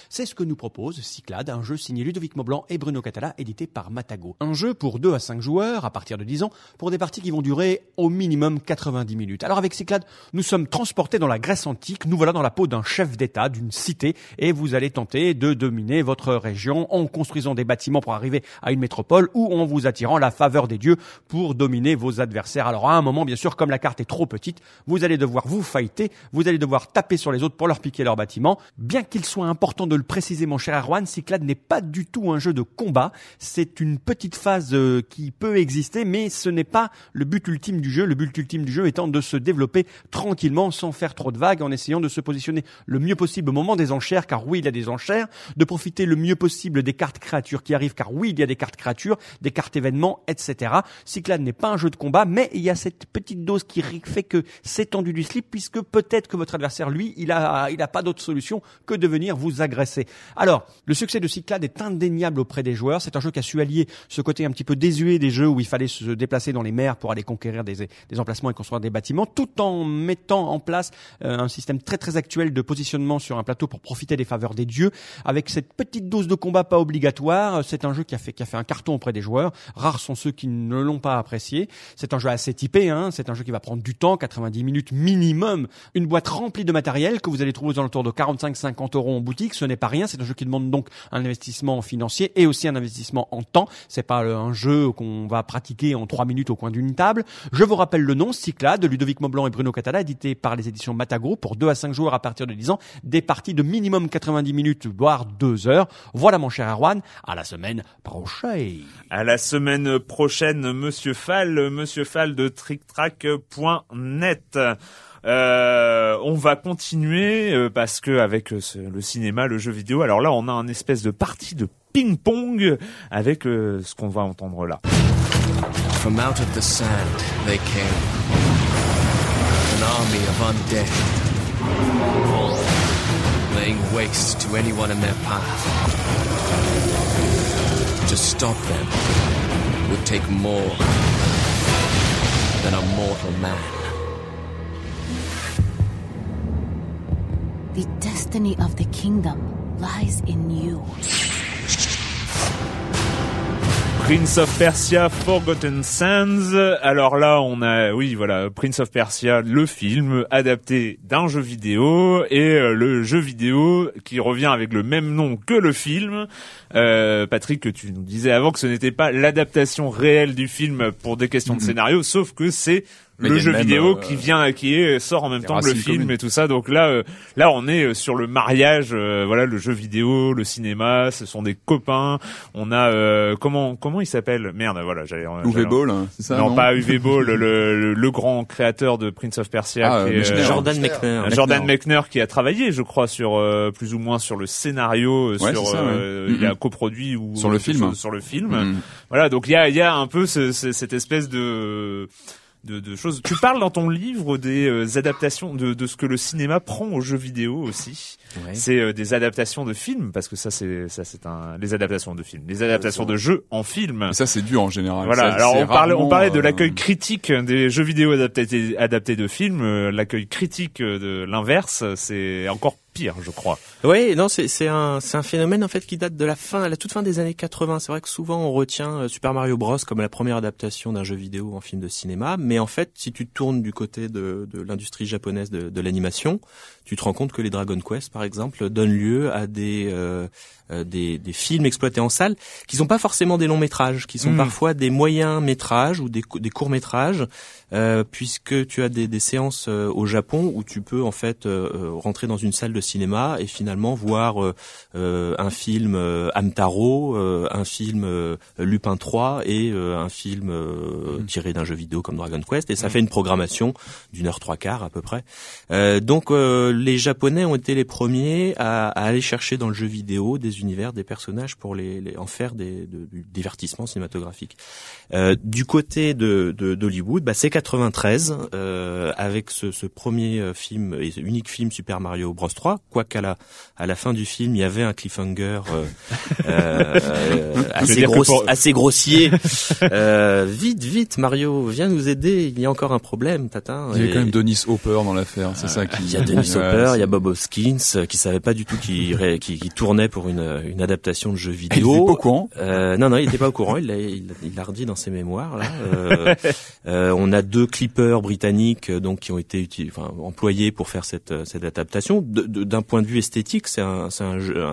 C'est ce que nous propose Cyclade, un jeu signé Ludovic Maublanc et Bruno Catala, édité par Matago. Un jeu pour 2 à 5 joueurs, à partir de 10 ans, pour des parties qui vont durer au minimum 90 minutes. Alors avec Cyclade, nous sommes transportés dans la Grèce antique, nous voilà dans la peau d'un chef d'État, d'une cité, et vous allez tenter de dominer votre région en construisant des bâtiments pour arriver à une métropole ou en vous attirant la faveur des dieux pour dominer vos adversaires. Alors à un moment, bien sûr, comme la carte est trop petite, vous allez devoir vous fighter, vous allez devoir taper sur les autres pour leur piquer leur bâtiment. Bien qu'il soit important de le préciser, mon cher Erwan, Cyclade n'est pas du tout un jeu de combat. C'est une petite phase euh, qui peut exister, mais ce n'est pas le but ultime du jeu. Le but ultime du jeu étant de se développer tranquillement, sans faire trop de vagues, en essayant de se positionner le mieux possible au moment des enchères, car oui, il y a des enchères, de profiter le mieux possible des cartes créatures qui arrivent, car oui, il y a des cartes créatures, des cartes événements, etc. Cyclade n'est pas un jeu de combat, mais il y a cette petite dose qui fait que c'est tendu du slip, puisque peut-être que votre adversaire, lui, il a, il a pas d'autre solution que de venir vous agresser. Alors, le succès de Cyclade est indéniable auprès des joueurs. C'est un jeu qui a su allier ce côté un petit peu désuet des jeux où il fallait se déplacer dans les mers pour aller conquérir des, emplacements et construire des bâtiments, tout en mettant en place euh, un système très très actuel de positionnement sur un plateau pour profiter des faveurs des dieux, avec cette petite dose de combat pas obligatoire. C'est un jeu qui a fait qui a fait un carton auprès des joueurs. Rares sont ceux qui ne l'ont pas apprécié. C'est un jeu assez typé. Hein. C'est un jeu qui va prendre du temps, 90 minutes minimum. Une boîte remplie de matériel que vous allez trouver aux alentours de 45-50 euros en boutique. Ce n'est pas rien. C'est un jeu qui demande donc un investissement financier et aussi un investissement en temps. C'est pas un jeu qu'on va pratiquer en 3 minutes au coin d'une table. Je vous rappelle le nom, Cyclade, de Ludovic Maublanc et Bruno Catala, édité par les éditions Matago pour 2 à 5 joueurs à partir de 10 ans. Des parties de minimum 90 minutes, voire 2 heures. Voilà mon cher Erwan, à la semaine prochaine. À la semaine prochaine, Monsieur Fall, Monsieur Fall de TrickTrack.net. Euh, on va continuer euh, parce que avec euh, le cinéma, le jeu vidéo, alors là on a un espèce de partie de ping-pong avec euh, ce qu'on va entendre là. From out of the sand they came, an army of undead, laying waste to anyone in their path. To stop them would take more than a mortal man. The destiny of the kingdom lies in you. Prince of Persia Forgotten Sands. Alors là, on a, oui, voilà, Prince of Persia, le film adapté d'un jeu vidéo et euh, le jeu vidéo qui revient avec le même nom que le film. Euh, Patrick, tu nous disais avant que ce n'était pas l'adaptation réelle du film pour des questions de Mhm. scénario, sauf que c'est Mais le jeu même, vidéo euh, qui vient, qui est sort en même temps que le film communes. et tout ça. Donc là, euh, là, on est euh, sur le mariage. euh, voilà, le jeu vidéo, le cinéma, ce sont des copains. On a euh, comment comment il s'appelle? Merde, voilà, j'allais. Uwe j'allais- Ball, hein, c'est ça non, non pas Uwe Ball, le, le, le grand créateur de Prince of Persia, Ah, qui est, Mechner. euh, Jordan Mechner. Jordan Mechner qui a travaillé, je crois, sur euh, plus ou moins sur le scénario, Ouais, sur ça, euh, ouais. il a Mhm. coproduit ou Sur le film. chose sur le film. Mhm. Voilà, donc il y a il y a un peu ce- ce- cette espèce de de, de choses. Tu parles dans ton livre des euh, adaptations de, de ce que le cinéma prend aux jeux vidéo aussi. Ouais. C'est euh, des adaptations de films parce que ça c'est ça c'est un les adaptations de films, les adaptations de jeux en film. Et ça c'est dur en général. Voilà. Ça, Alors on parlait, on parlait de euh, l'accueil critique des jeux vidéo adaptés, adaptés de films. Euh, L'accueil critique de l'inverse, c'est encore pire, je crois. Oui, non, c'est un un phénomène en fait qui date de la fin, la toute fin des années 80. C'est vrai que souvent on retient euh, Super Mario Bros comme la première adaptation d'un jeu vidéo en film de cinéma, mais en fait, si tu tournes du côté de, de l'industrie japonaise de, de l'animation, tu te rends compte que les Dragon Quest, par exemple, donnent lieu à des euh, euh, des, des films exploités en salle qui sont pas forcément des longs métrages, qui sont Mm. parfois des moyens métrages ou des, des courts métrages, euh, puisque tu as des, des séances euh, au Japon où tu peux en fait rentrer dans une salle de cinéma et finalement voir euh, euh, un film euh, Hamtaro, euh, un film Lupin 3 et un film euh, tiré d'un jeu vidéo comme Dragon Quest et ça fait une programmation d'une heure trois quarts à peu près. Donc les Japonais ont été les premiers à, à aller chercher dans le jeu vidéo des univers, des personnages pour les, les- en faire des, de- du divertissement cinématographique. Du côté de d'Hollywood, bah, c'est 93 euh, avec ce, ce premier film et unique film Super Mario Bros 3. Quoiqu'à la à la fin du film, il y avait un cliffhanger euh, *laughs* euh, euh, assez, pour- assez grossier. Euh, vite, vite, Mario, viens nous aider. Il y a encore un problème, Tata. Il y a Et- quand même Denis Hopper dans l'affaire, c'est ça qui. il y a Dennis Ouais, Hopper, il y a Bob Hoskins, qui savait pas du tout qui, qui tournait pour une, une adaptation de jeu Ah, il était vidéo. pas au courant. Euh, non, non, il était pas au courant. Il l'a, il, il redit dans ses mémoires. Là. Euh, *laughs* euh, on a deux clippers britanniques donc qui ont été enfin, employés pour faire cette, cette adaptation. D'un point de vue esthétique, c'est un,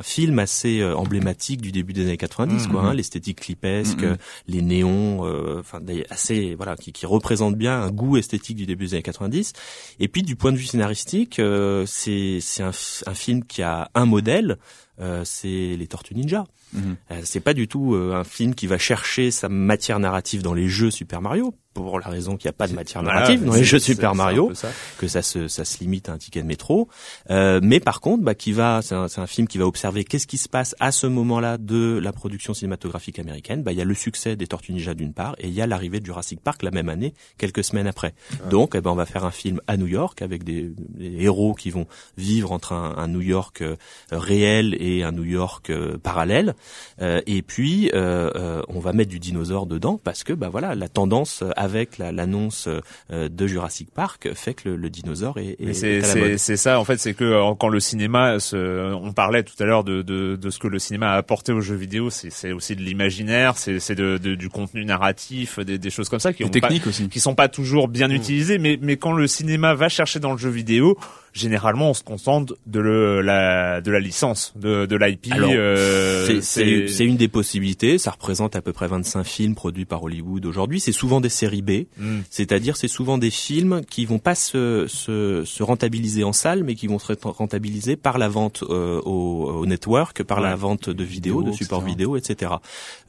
film assez euh, emblématique du début des années 90, quoi. Mhm. Hein, l'esthétique clipesque, Mhm. les néons, euh, enfin des- assez voilà, qui, qui représente bien un goût esthétique du début des années 90. Et puis du point de vue scénaristique, euh, c'est un, film qui a un modèle, euh, c'est les Tortues Ninja. Mhm. Euh, c'est pas du tout euh, un film qui va chercher sa matière narrative dans les jeux Super Mario, pour la raison qu'il n'y a pas de matière Voilà, narrative dans les jeux Super Mario, ça. que ça se ça se limite à un ticket de métro. Euh, mais par contre, bah, qui va, c'est un, film qui va observer qu'est-ce qui se passe à ce moment-là de la production cinématographique américaine. Bah, il y a le succès des Tortues Ninja d'une part, et il y a l'arrivée de Jurassic Park la même année, quelques semaines après. Donc, eh ben, on va faire un film à New York avec des, des héros qui vont vivre entre un, un New York euh, réel et un New York euh, parallèle. Euh, et puis, euh, euh, on va mettre du dinosaure dedans parce que, bah voilà, la tendance euh, avec la- l'annonce euh, de Jurassic Park fait que le, le dinosaure est, est, c'est à la c'est mode. c'est ça en fait, c'est que quand le cinéma, se, on parlait tout à l'heure de, de de ce que le cinéma a apporté aux jeux vidéo, c'est aussi de l'imaginaire, c'est c'est de, de- du contenu narratif, des, des choses comme ça qui ont pas, aussi. qui sont pas toujours bien utilisées, mais mais quand le cinéma va chercher dans le jeu vidéo, généralement on se contente de le la de la licence, de de l'IP. Euh, c'est- c'est c'est une des possibilités. Ça représente à peu près 25 films produits par Hollywood aujourd'hui. C'est souvent des séries B, Mm. c'est-à-dire c'est souvent des films qui vont pas se, se, se rentabiliser en salle, mais qui vont se rentabiliser par la vente euh, au, au network, par la vente de vidéos, Vidéo, de supports etc. vidéo, etc.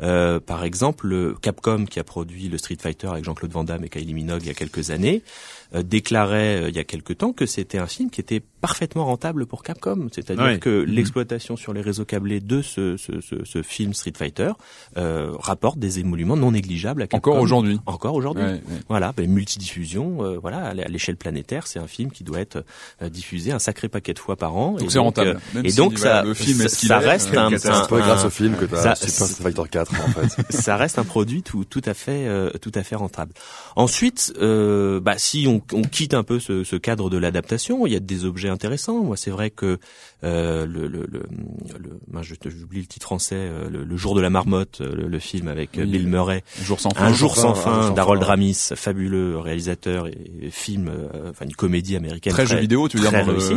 Euh, par exemple, le Capcom qui a produit le Street Fighter avec Jean-Claude Van Damme et Kylie Minogue il y a quelques années déclarait euh, il y a quelque temps que c'était un film qui était parfaitement rentable pour Capcom. C'est-à-dire Ouais. que Mhm. l'exploitation sur les réseaux câblés de ce, ce, ce, ce film Street Fighter euh, rapporte des émoluments non négligeables à Capcom. Encore aujourd'hui. Encore aujourd'hui. Ouais, ouais. Voilà, ben, multidiffusion, euh, voilà, à l'échelle planétaire, c'est un film qui doit être euh, diffusé un sacré paquet de fois par an. Donc c'est rentable. euh, Même et si, donc ça, le film ça, est ce qu'il ça est, reste euh, un, C'est pas un- grâce un- au film que ça- t'as Super Street Fighter 4 en fait. *laughs* ça reste un produit tout, tout à fait euh, tout à fait rentable. Ensuite, euh, bah, si on, on quitte un peu ce, ce cadre de l'adaptation, il y a des objets intéressants. Moi, c'est vrai que euh, le, le, le, je- j'oublie le titre français, euh, le, le jour de la marmotte, euh, le, le film avec euh, Oui, Bill Murray, Un jour sans fin. un jour sans fin d'Harold. Ramis, fabuleux réalisateur et, et film, euh, enfin une comédie américaine Très jeu vidéo, tu veux dire très dans réussie.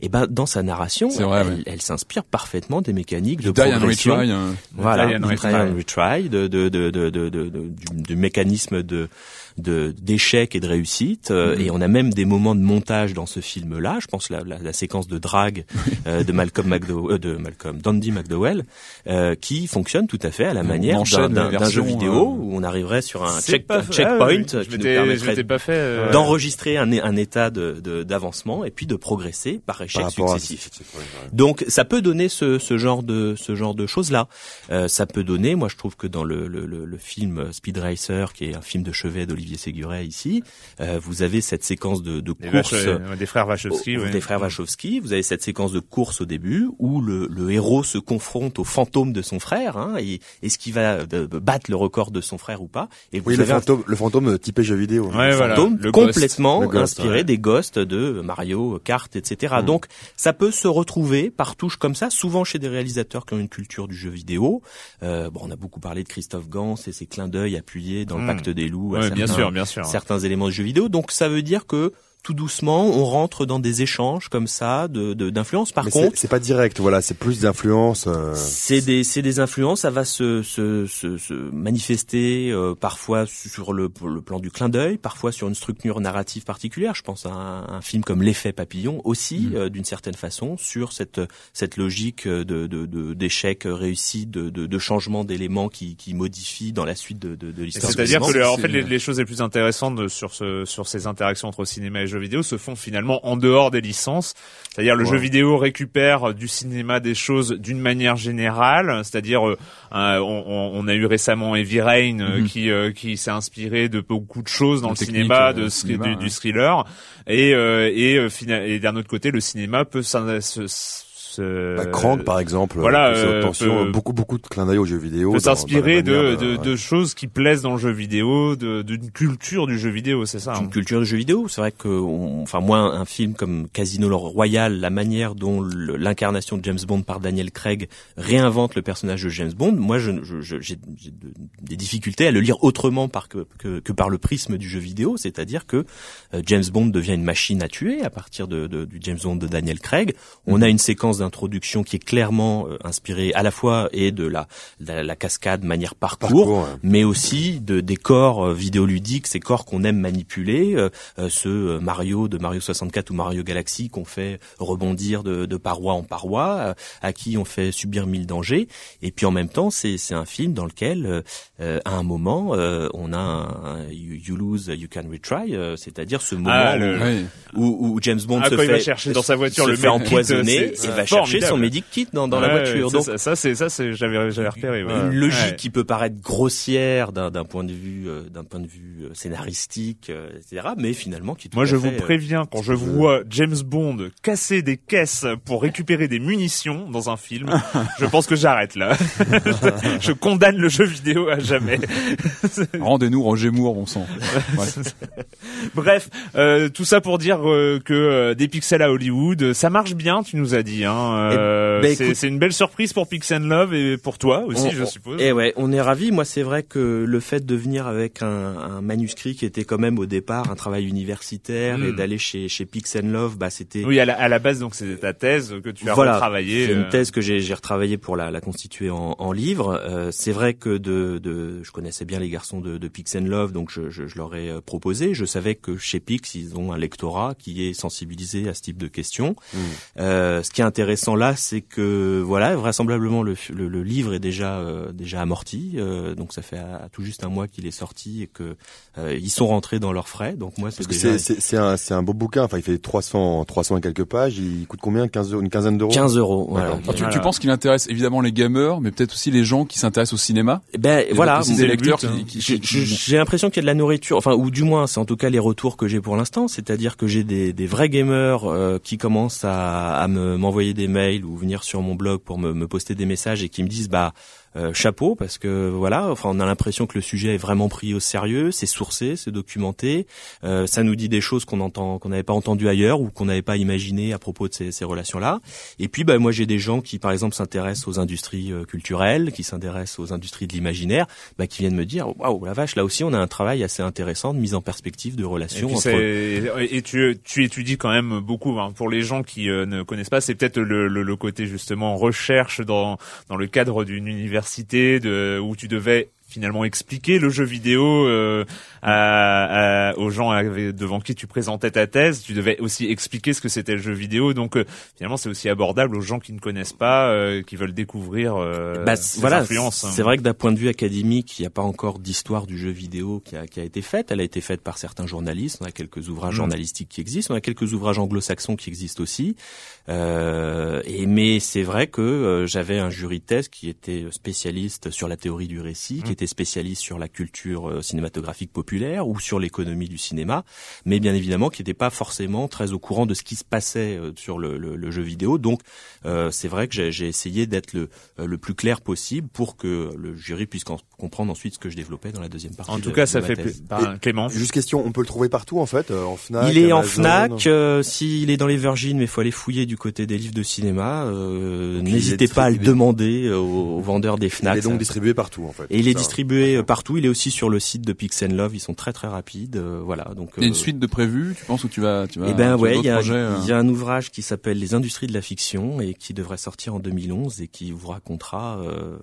Et ben dans sa narration, C'est vrai, elle, ouais. elle s'inspire parfaitement des mécaniques de Die and. Retry, hein. Voilà, Die and retry. and retry, de, de, de, de, de, de- de- du, du mécanisme de de d'échec et de réussite euh, Mhm. et on a même des moments de montage dans ce film là je pense la, la, la séquence de drague *laughs* euh, de Malcolm McDowell euh, de Malcolm Dandy McDowell euh, qui fonctionne tout à fait à la manière d'un- jeu vidéo euh, où on arriverait sur un check, pas- un checkpoint ah oui, qui je nous permettrait euh, d'enregistrer un, un état de de- d'avancement et puis de progresser par échec Par successif donc ça peut donner ce, ce genre de ce genre de choses là. ça peut donner, moi je trouve que dans le, le, le, le film Speed Racer, qui est un film de chevet d'Olivier Séguret ici, euh, vous avez cette séquence de, de course vaches, euh, des frères Wachowski, au- ouais. des frères Wachowski. Vous avez cette séquence de course au début où le, le héros se confronte au fantôme de son frère. Hein, et est-ce qu'il va euh, battre le record de son frère ou pas? Et vous Oui, le avez un fantôme, le fantôme typé jeu vidéo. Ouais, voilà. fantôme le ghost. complètement Le ghost, inspiré ouais. des ghosts de Mario Kart, etc. Mm. Donc ça peut se retrouver par touche comme ça, souvent chez des réalisateurs qui ont une culture du jeu vidéo. Euh, bon, on a beaucoup parlé de Christophe Gans et ses clins d'œil appuyés dans le Mm. Pacte des loups, à Ouais, bien certains- sûr, bien sûr. certains éléments de jeu vidéo. Donc ça veut dire que tout doucement, on rentre dans des échanges comme ça de de- d'influence. Par Mais contre, c'est- pas direct, voilà, c'est plus d'influence. euh, c'est des c'est des influences, ça va se se se, se manifester euh, parfois sur le le plan du clin d'œil, parfois sur une structure narrative particulière. Je pense à un, un film comme L'effet papillon aussi Mm. euh, d'une certaine façon sur cette cette logique de de de- d'échec réussi, de de, de changement d'éléments qui qui modifient dans la suite de de, de l'histoire. C'est-à-dire que en fait les, les choses les plus intéressantes de- sur ce sur ces interactions entre cinéma et jeux vidéo se font finalement en dehors des licences. C'est-à-dire le Ouais. jeu vidéo récupère du cinéma des choses d'une manière générale. C'est-à-dire euh, un- on, a eu récemment Heavy Rain euh, Mhm. qui euh, qui s'est inspiré de beaucoup de choses dans le cinéma, euh, de cinéma, du, thriller. Et euh, et, euh, d'un autre côté le cinéma peut s'in- se, se- bah, Crank par exemple. voilà, euh, euh, attention, peut- beaucoup beaucoup de clins d'œil aux jeux vidéo. peut s'inspirer de, manière de, ouais. de choses qui plaisent dans le jeu vidéo, d'une culture du jeu vidéo, c'est ça. une hein. culture de jeu vidéo. C'est vrai que, on- enfin moi, un film comme Casino Royale, la manière dont l'incarnation de James Bond par Daniel Craig réinvente le personnage de James Bond, moi, je, je- je- j'ai j'ai de- des difficultés à le lire autrement par que, que, que par le prisme du jeu vidéo, c'est-à-dire que euh, James Bond devient une machine à tuer à partir de, de- du James Bond de Daniel Craig. On a une séquence d'introduction qui est clairement euh, inspirée à la fois et de la, la, la cascade manière parcours, mais aussi de des corps euh, vidéoludiques, ces corps qu'on aime manipuler, euh, euh, euh, Mario de Mario 64 ou Mario Galaxy qu'on fait rebondir de, de paroi en paroi, à qui on fait subir mille dangers. Et puis en même temps, c'est c'est un film dans lequel, euh, euh, à un moment, euh, on a un, un you, you lose, you can retry, euh, c'est-à-dire ce moment Ah, le- où, Oui. où, où James Bond Ah, se quand il fait va chercher dans sa voiture se le fait empoisonner et va chercher son formidable. medikit dans, dans la voiture. ouais, Donc ça, ça, c'est ça, c'est j'avais j'avais repéré. ouais. une logique Ouais. qui peut paraître grossière d'un d'un point de vue euh, d'un point de vue euh, scénaristique, euh, etc. Mais finalement qui tout Moi, je fait, vous euh, préviens, quand je vois James Bond casser des caisses pour récupérer des munitions dans un film, *laughs* je pense que j'arrête là. *laughs* je condamne le jeu vidéo à jamais. *laughs* Rendez-nous Roger Moore, bon sang. Ouais. *laughs* Bref, euh, tout ça pour dire euh, que euh, des pixels à Hollywood, ça marche bien, tu nous as dit. Hein. Euh, Eh ben, c'est une belle surprise pour Pixel Love et pour toi aussi, on- je suppose. Eh ouais, on est ravis. Moi, c'est vrai que le fait de venir avec un, un manuscrit qui était quand même au départ un travail universitaire et d'aller chez chez Pix and Love, bah c'était Oui, à la, à la base, donc c'était ta thèse que tu as voilà, retravaillée. C'est une thèse que j'ai j'ai retravaillée pour la, la constituer en, en livre. Euh, c'est vrai que de, de, je connaissais bien les garçons de, de Pix and Love, donc je, je, je leur ai euh, proposé. Je savais que chez Pix, ils ont un lectorat qui est sensibilisé à ce type de questions. Mm. Euh, ce qui est intéressant là, c'est que voilà, vraisemblablement le, le, le livre est déjà euh, déjà amorti, euh, donc ça fait à, tout juste un mois qu'il est sorti et que euh, ils sont rentrés dans leurs frais. Donc moi, c'est déjà c'est un c'est un beau bouquin. Enfin, il fait 300 300 et quelques pages. Il coûte combien? 15 une quinzaine d'euros? 15 euros. Voilà. tu, tu, penses qu'il intéresse évidemment les gamers, mais peut-être aussi les gens qui s'intéressent au cinéma? Eh ben voilà, lecteurs j'ai l'impression qu'il y a de la nourriture, enfin ou du moins c'est en tout cas les retours que j'ai pour l'instant, c'est-à-dire que j'ai des, des vrais gamers euh, qui commencent à, à me m'envoyer des mails ou venir sur mon blog pour me, me poster des messages et qui me disent bah euh, chapeau parce que voilà, enfin on a l'impression que le sujet est vraiment pris au sérieux, c'est sourcé, c'est documenté, euh, ça nous dit des choses qu'on entend, qu'on n'avait pas entendues ailleurs ou qu'on n'avait pas imaginé à propos de ces, ces relations-là. Et puis bah moi j'ai des gens qui par exemple s'intéressent aux industries euh, culturelles, qui s'intéressent aux industries de l'imaginaire, bah, qui viennent me dire waouh la vache là aussi on a un travail assez intéressant de mise en perspective de relations. Et, entre... et tu, tu étudies quand même beaucoup hein. pour les gens qui ne connaissent pas, c'est peut-être le, le, le, côté justement recherche dans dans le cadre d'une université de, où tu devais finalement expliquer le jeu vidéo euh, à, aux gens devant qui tu présentais ta thèse. Tu devais aussi expliquer ce que c'était le jeu vidéo. Donc euh, finalement, c'est aussi abordable aux gens qui ne connaissent pas, euh, qui veulent découvrir euh, bah, voilà, influences. C'est vrai que d'un point de vue académique, il n'y a pas encore d'histoire du jeu vidéo qui a, qui a, été faite. Elle a été faite par certains journalistes. On a quelques ouvrages mm. journalistiques qui existent. On a quelques ouvrages anglo-saxons qui existent aussi. et mais c'est vrai que j'avais un jury de thèse qui était spécialiste sur la théorie du récit, qui mm. était spécialiste sur la culture cinématographique populaire ou sur l'économie du cinéma, mais bien évidemment qui n'était pas forcément très au courant de ce qui se passait euh, sur le, le, le jeu vidéo. Donc euh, c'est vrai que j'ai essayé d'être le, euh, le plus clair possible pour que le jury puisse comprendre ensuite ce que je développais dans la deuxième partie. En tout cas, ça fait Clément. Juste question, on peut le trouver partout en fait, en Fnac. Il est en Fnac. S'il est dans les Virgin, mais il faut aller fouiller du côté des livres de cinéma. N'hésitez pas à le demander aux, vendeurs des Fnac. Il est donc distribué partout en fait. Et il est distribué partout. Il est aussi sur le site de Pixel Love ils sont très très rapides. Euh, voilà. Donc il y a une suite de prévues. Tu penses où tu vas, tu vas Eh ben ouais, il y, a, euh il y a un ouvrage qui s'appelle Les industries de la fiction et qui devrait sortir en 2011 et qui vous racontera euh,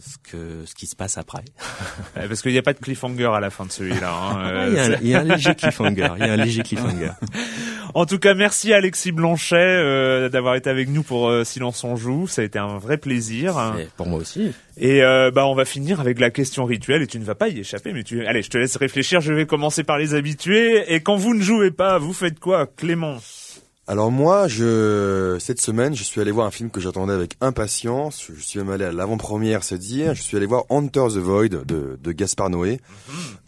ce que ce qui se passe après. *laughs* Parce qu'il n'y a pas de cliffhanger à la fin de celui-là. Hein, il, y a un, léger cliffhanger. Il y a un léger cliffhanger. *laughs* en tout cas, merci Alexis Blanchet euh, d'avoir été avec nous pour Silence on joue. Ça a été un vrai plaisir. pour moi aussi. Et euh, bah on va finir avec la question rituelle et tu ne vas pas y échapper mais tu allez je te laisse réfléchir je vais commencer par les habitués et quand vous ne jouez pas vous faites quoi Clément? Alors moi, je cette semaine, je suis allé voir un film que j'attendais avec impatience. Je suis même allé à l'avant-première, c'est dire. Je suis allé voir Hunter the Void de, de Gaspard Noé.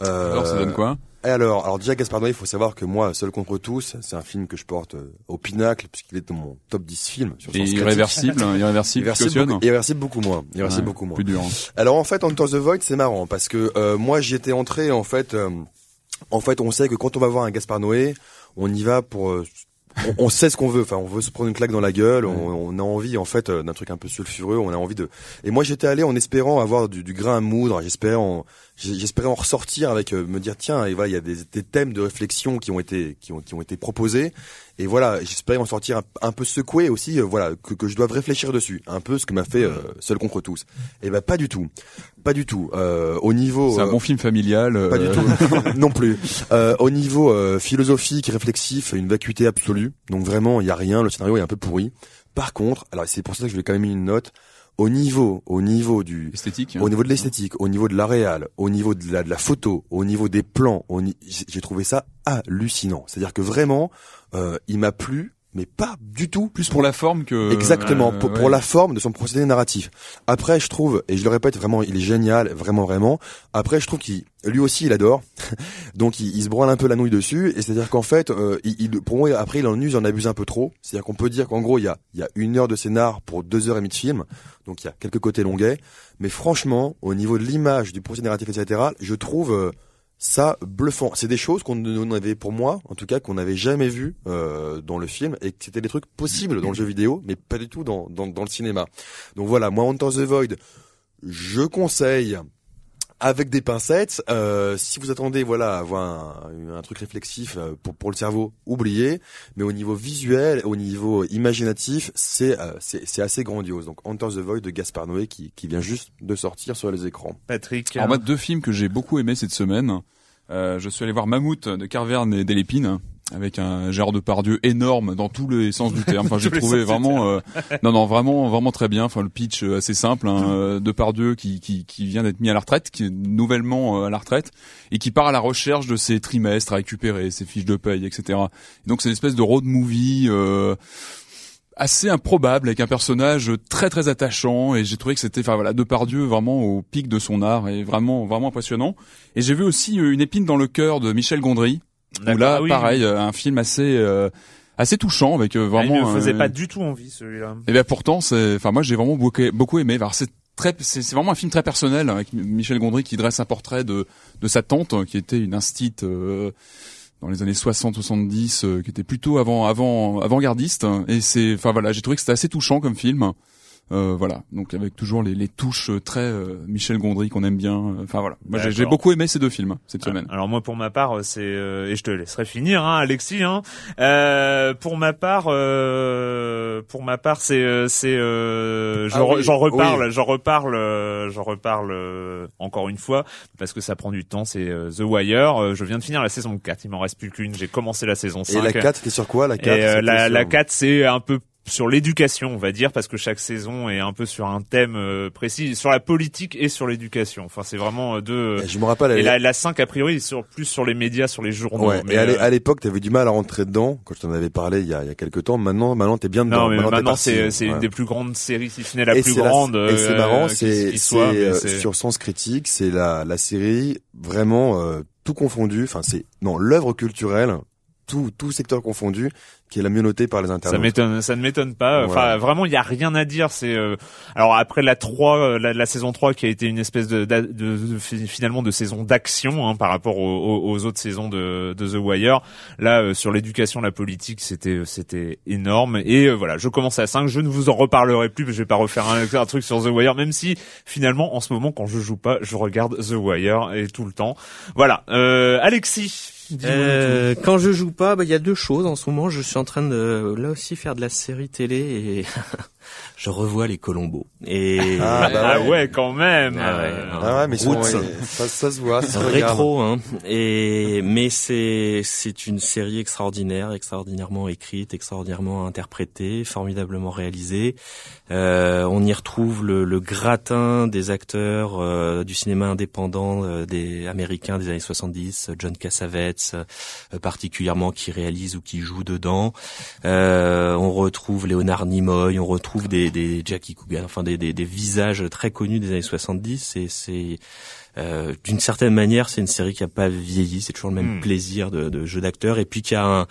Euh, alors ça donne quoi? Et alors, alors déjà Gaspard Noé, il faut savoir que moi, Seul contre tous, c'est un film que je porte euh, au pinacle puisqu'il est dans mon top 10 films. Sur Et irréversible, hein, irréversible, irréversible, beaucoup, irréversible beaucoup moins. Irréversible beaucoup moins. Plus dur. Hein. Alors en fait, Hunter the Void, c'est marrant parce que euh, moi, j'y étais entré en fait. Euh, en fait, on sait que quand on va voir un Gaspard Noé, on y va pour on, sait ce qu'on veut. Enfin, on veut se prendre une claque dans la gueule. On, a envie, en fait, d'un truc un peu sulfureux. On a envie de. Et moi, j'étais allé en espérant avoir du, grain à moudre. J'espérais en, j'espérais en ressortir avec me dire tiens, et voilà, il y a des, des, thèmes de réflexion qui ont été, qui ont, qui ont été proposés. Et voilà, j'espérais en sortir un, peu secoué aussi, euh, voilà, que, que, je dois réfléchir dessus, un peu ce que m'a fait euh, Seul contre tous. Et ben pas du tout, pas du tout. Euh, au niveau, c'est un bon film familial. Pas du tout, *laughs* non plus. au niveau philosophique, réflexif, une vacuité absolue. Donc vraiment, il y a rien. Le scénario est un peu pourri. Par contre, alors c'est pour ça que je vais quand même mis une note au niveau, au niveau du esthétique, au niveau de l'esthétique, au niveau de la réal, au niveau de la, de la photo, au niveau des plans, j'ai trouvé ça hallucinant. C'est-à-dire que vraiment, euh, il m'a plu mais pas du tout. Plus pour la forme que exactement pour, pour, la forme de son procédé narratif. Après, je trouve et je le répète vraiment, il est génial, vraiment vraiment. Après, je trouve qu'il lui aussi il adore, *laughs* donc il, il, se broie un peu la nouille dessus. Et c'est à dire qu'en fait, euh, il, pour moi après il en use, il en abuse un peu trop. C'est à dire qu'on peut dire qu'en gros il y a il y a une heure de scénar pour deux heures et demie de film, donc il y a quelques côtés longuets. Mais franchement, au niveau de l'image, du procédé narratif, etc., je trouve euh, ça bluffant. C'est des choses qu'on avait pour moi, en tout cas, qu'on n'avait jamais vu euh, dans le film et que c'était des trucs possibles dans le jeu vidéo, mais pas du tout dans, dans, dans le cinéma. Donc voilà, moi, Hunter the Void, je conseille avec des pincettes. Euh, si vous attendez, voilà, avoir un, un truc réflexif euh, pour, pour le cerveau, oubliez. Mais au niveau visuel, au niveau imaginatif, c'est euh, c'est assez grandiose. Donc Hunter the Void de Gaspard Noé qui, qui vient juste de sortir sur les écrans. Patrick. Moi, deux films que j'ai beaucoup aimé cette semaine. Euh, je suis allé voir Mammouth de Carverne et Delépine avec un Gérard Depardieu énorme dans tous les sens du terme. Enfin, *laughs* j'ai trouvé vraiment, euh, non, non, vraiment, vraiment très bien. Enfin, le pitch euh, assez simple. Hein, euh, Depardieu qui, qui, qui vient d'être mis à la retraite, qui est nouvellement euh, à la retraite et qui part à la recherche de ses trimestres à récupérer, ses fiches de paye, etc. Et donc, c'est une espèce de road movie. Euh, assez improbable avec un personnage très très attachant et j'ai trouvé que c'était enfin voilà Depardieu vraiment au pic de son art et vraiment vraiment impressionnant et j'ai vu aussi une épine dans le cœur de Michel Gondry où là ah oui, pareil oui. euh, un film assez euh, assez touchant avec euh, Ah, il vraiment ne faisait euh, pas du tout envie celui-là. et bien pourtant c'est enfin moi j'ai vraiment beaucoup beaucoup aimé c'est très c'est vraiment un film très personnel avec Michel Gondry qui dresse un portrait de de sa tante euh, qui était une instite euh, dans les années 60 70 euh, qui était plutôt avant avant avant-gardiste et c'est enfin voilà j'ai trouvé que c'était assez touchant comme film euh, voilà. Donc avec toujours les, les touches très euh, Michel Gondry qu'on aime bien euh, enfin voilà. Moi j'ai beaucoup aimé ces deux films cette semaine. Alors moi pour ma part euh, c'est euh, et je te laisserai finir hein Alexis hein. Euh, pour ma part euh, pour ma part c'est euh, c'est euh, je Ah re- oui, j'en reparle oui. j'en reparle euh, j'en reparle euh, encore une fois parce que ça prend du temps c'est euh, The Wire. Euh, je viens de finir la saison 4 il m'en reste plus qu'une j'ai commencé la saison 5 Et la 4, c'était sur quoi la 4 et euh, c'était la, sur- la 4 c'est un peu sur l'éducation, on va dire, parce que chaque saison est un peu sur un thème euh, précis, sur la politique et sur l'éducation. Enfin, c'est vraiment euh, deux. Et je me rappelle, Et la, la 5, a priori, est sur, plus sur les médias, sur les journaux. Ouais, mais, et à l'é- euh, à l'époque, t'avais du mal à rentrer dedans, quand je t'en avais parlé il y a, il y a quelques temps. Maintenant, maintenant, t'es bien dedans. non, mais maintenant, c'est Ouais. une des plus grandes séries, si ce n'est la Et plus grande. et c'est euh, marrant, c'est euh, sur Sens Critique, c'est la la série vraiment euh, tout confondu. Enfin, c'est non l'œuvre culturelle, tout tout secteur confondu, qui est la mieux notée par les Ça internautes. m'étonne, ça ne m'étonne pas. Enfin, Voilà. vraiment, il y a rien à dire. C'est euh, alors après la 3, euh, la, la saison 3 qui a été une espèce de, de, de- fi- finalement de saison d'action hein, par rapport aux, autres saisons de, de The Wire. Là, euh, sur l'éducation, la politique, c'était c'était énorme. Et euh, voilà, je commence à 5. Je ne vous en reparlerai plus. que Je vais pas refaire un, un truc sur The Wire, même si finalement, en ce moment, quand je joue pas, je regarde The Wire et tout le temps. Voilà, euh, Alexis. Euh, quand je joue pas, bah, il y a deux choses. En ce moment, je suis en train de là aussi faire de la série télé et *laughs* je revois les Colombos. Et Ah, *laughs* bah Ah ouais, quand même. Ah ouais, Euh, Ah ouais, mais sont- ça, ça se voit, ça se regarde. rétro hein et mais c'est c'est une série extraordinaire extraordinairement écrite extraordinairement interprétée formidablement réalisée euh, on y retrouve le, le gratin des acteurs euh, du cinéma indépendant euh, des américains des années 70 John Cassavetes euh, particulièrement qui réalise ou qui joue dedans euh, on retrouve Léonard Nimoy on retrouve des, des Jackie Coogan enfin des, des, des visages très connus des années 70 et c'est euh, d'une certaine manière, c'est une série qui a pas vieilli. C'est toujours le même Mm. plaisir de, de jeu d'acteur, et puis qui a un,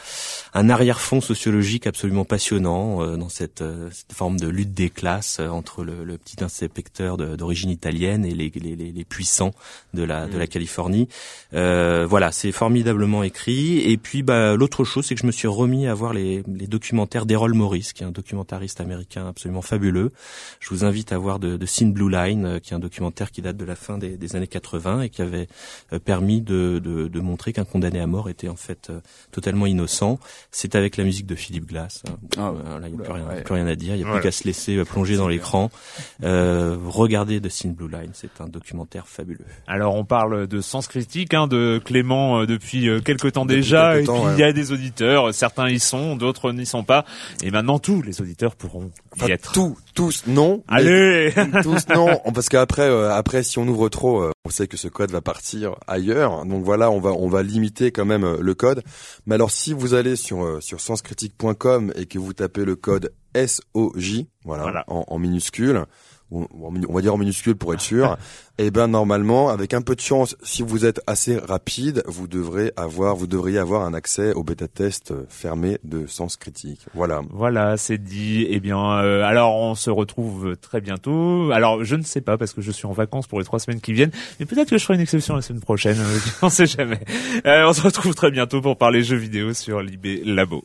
un arrière-fond sociologique absolument passionnant euh, dans cette, euh, cette forme de lutte des classes euh, entre le, le petit inspecteur d'origine italienne et les, les, les, les puissants de la de la Californie. Euh, voilà, c'est formidablement écrit. Et puis, bah, l'autre chose, c'est que je me suis remis à voir les, les documentaires d'Errol Morris, qui est un documentariste américain absolument fabuleux. Je vous invite à voir de, de Sin Blue Line, qui est un documentaire qui date de la fin des, des années 80 et qui avait euh, permis de, de, de montrer qu'un condamné à mort était en fait euh, totalement innocent. C'est avec la musique de Philippe Glass. hein. Ah, là, il n'y a plus rien, ouais. plus rien à dire. Il n'y a Voilà. plus qu'à se laisser euh, plonger dans l'écran. Euh, regardez de Sin Blue Line. C'est un documentaire fabuleux. Alors on parle de sens critique, hein, de Clément euh, depuis euh, quelque temps Depuis déjà, et temps, puis il ouais. y a des auditeurs, certains y sont, d'autres n'y sont pas, et maintenant tous les auditeurs pourront y Enfin, être. tous, tous, non. Allez tous, non. Parce qu'après, euh, après, si on ouvre trop, euh, on sait que ce code va partir ailleurs. Donc voilà, on va, on va limiter quand même euh, le code. Mais alors, si vous allez sur euh, sur senscritique.com et que vous tapez le code SOJ, voilà, Voilà. En, en minuscule. On va dire en minuscule pour être sûr. et ben normalement, avec un peu de chance, si vous êtes assez rapide, vous devrez avoir, vous devriez avoir un accès au bêta test euh, fermé de Sens Critique. Voilà. Voilà, c'est dit. Eh bien, euh, alors on se retrouve très bientôt. Alors je ne sais pas parce que je suis en vacances pour les trois semaines qui viennent, mais peut-être que je ferai une exception la semaine prochaine. euh, *laughs* on sait jamais. Euh, on se retrouve très bientôt pour parler jeux vidéo sur l'IB Labo.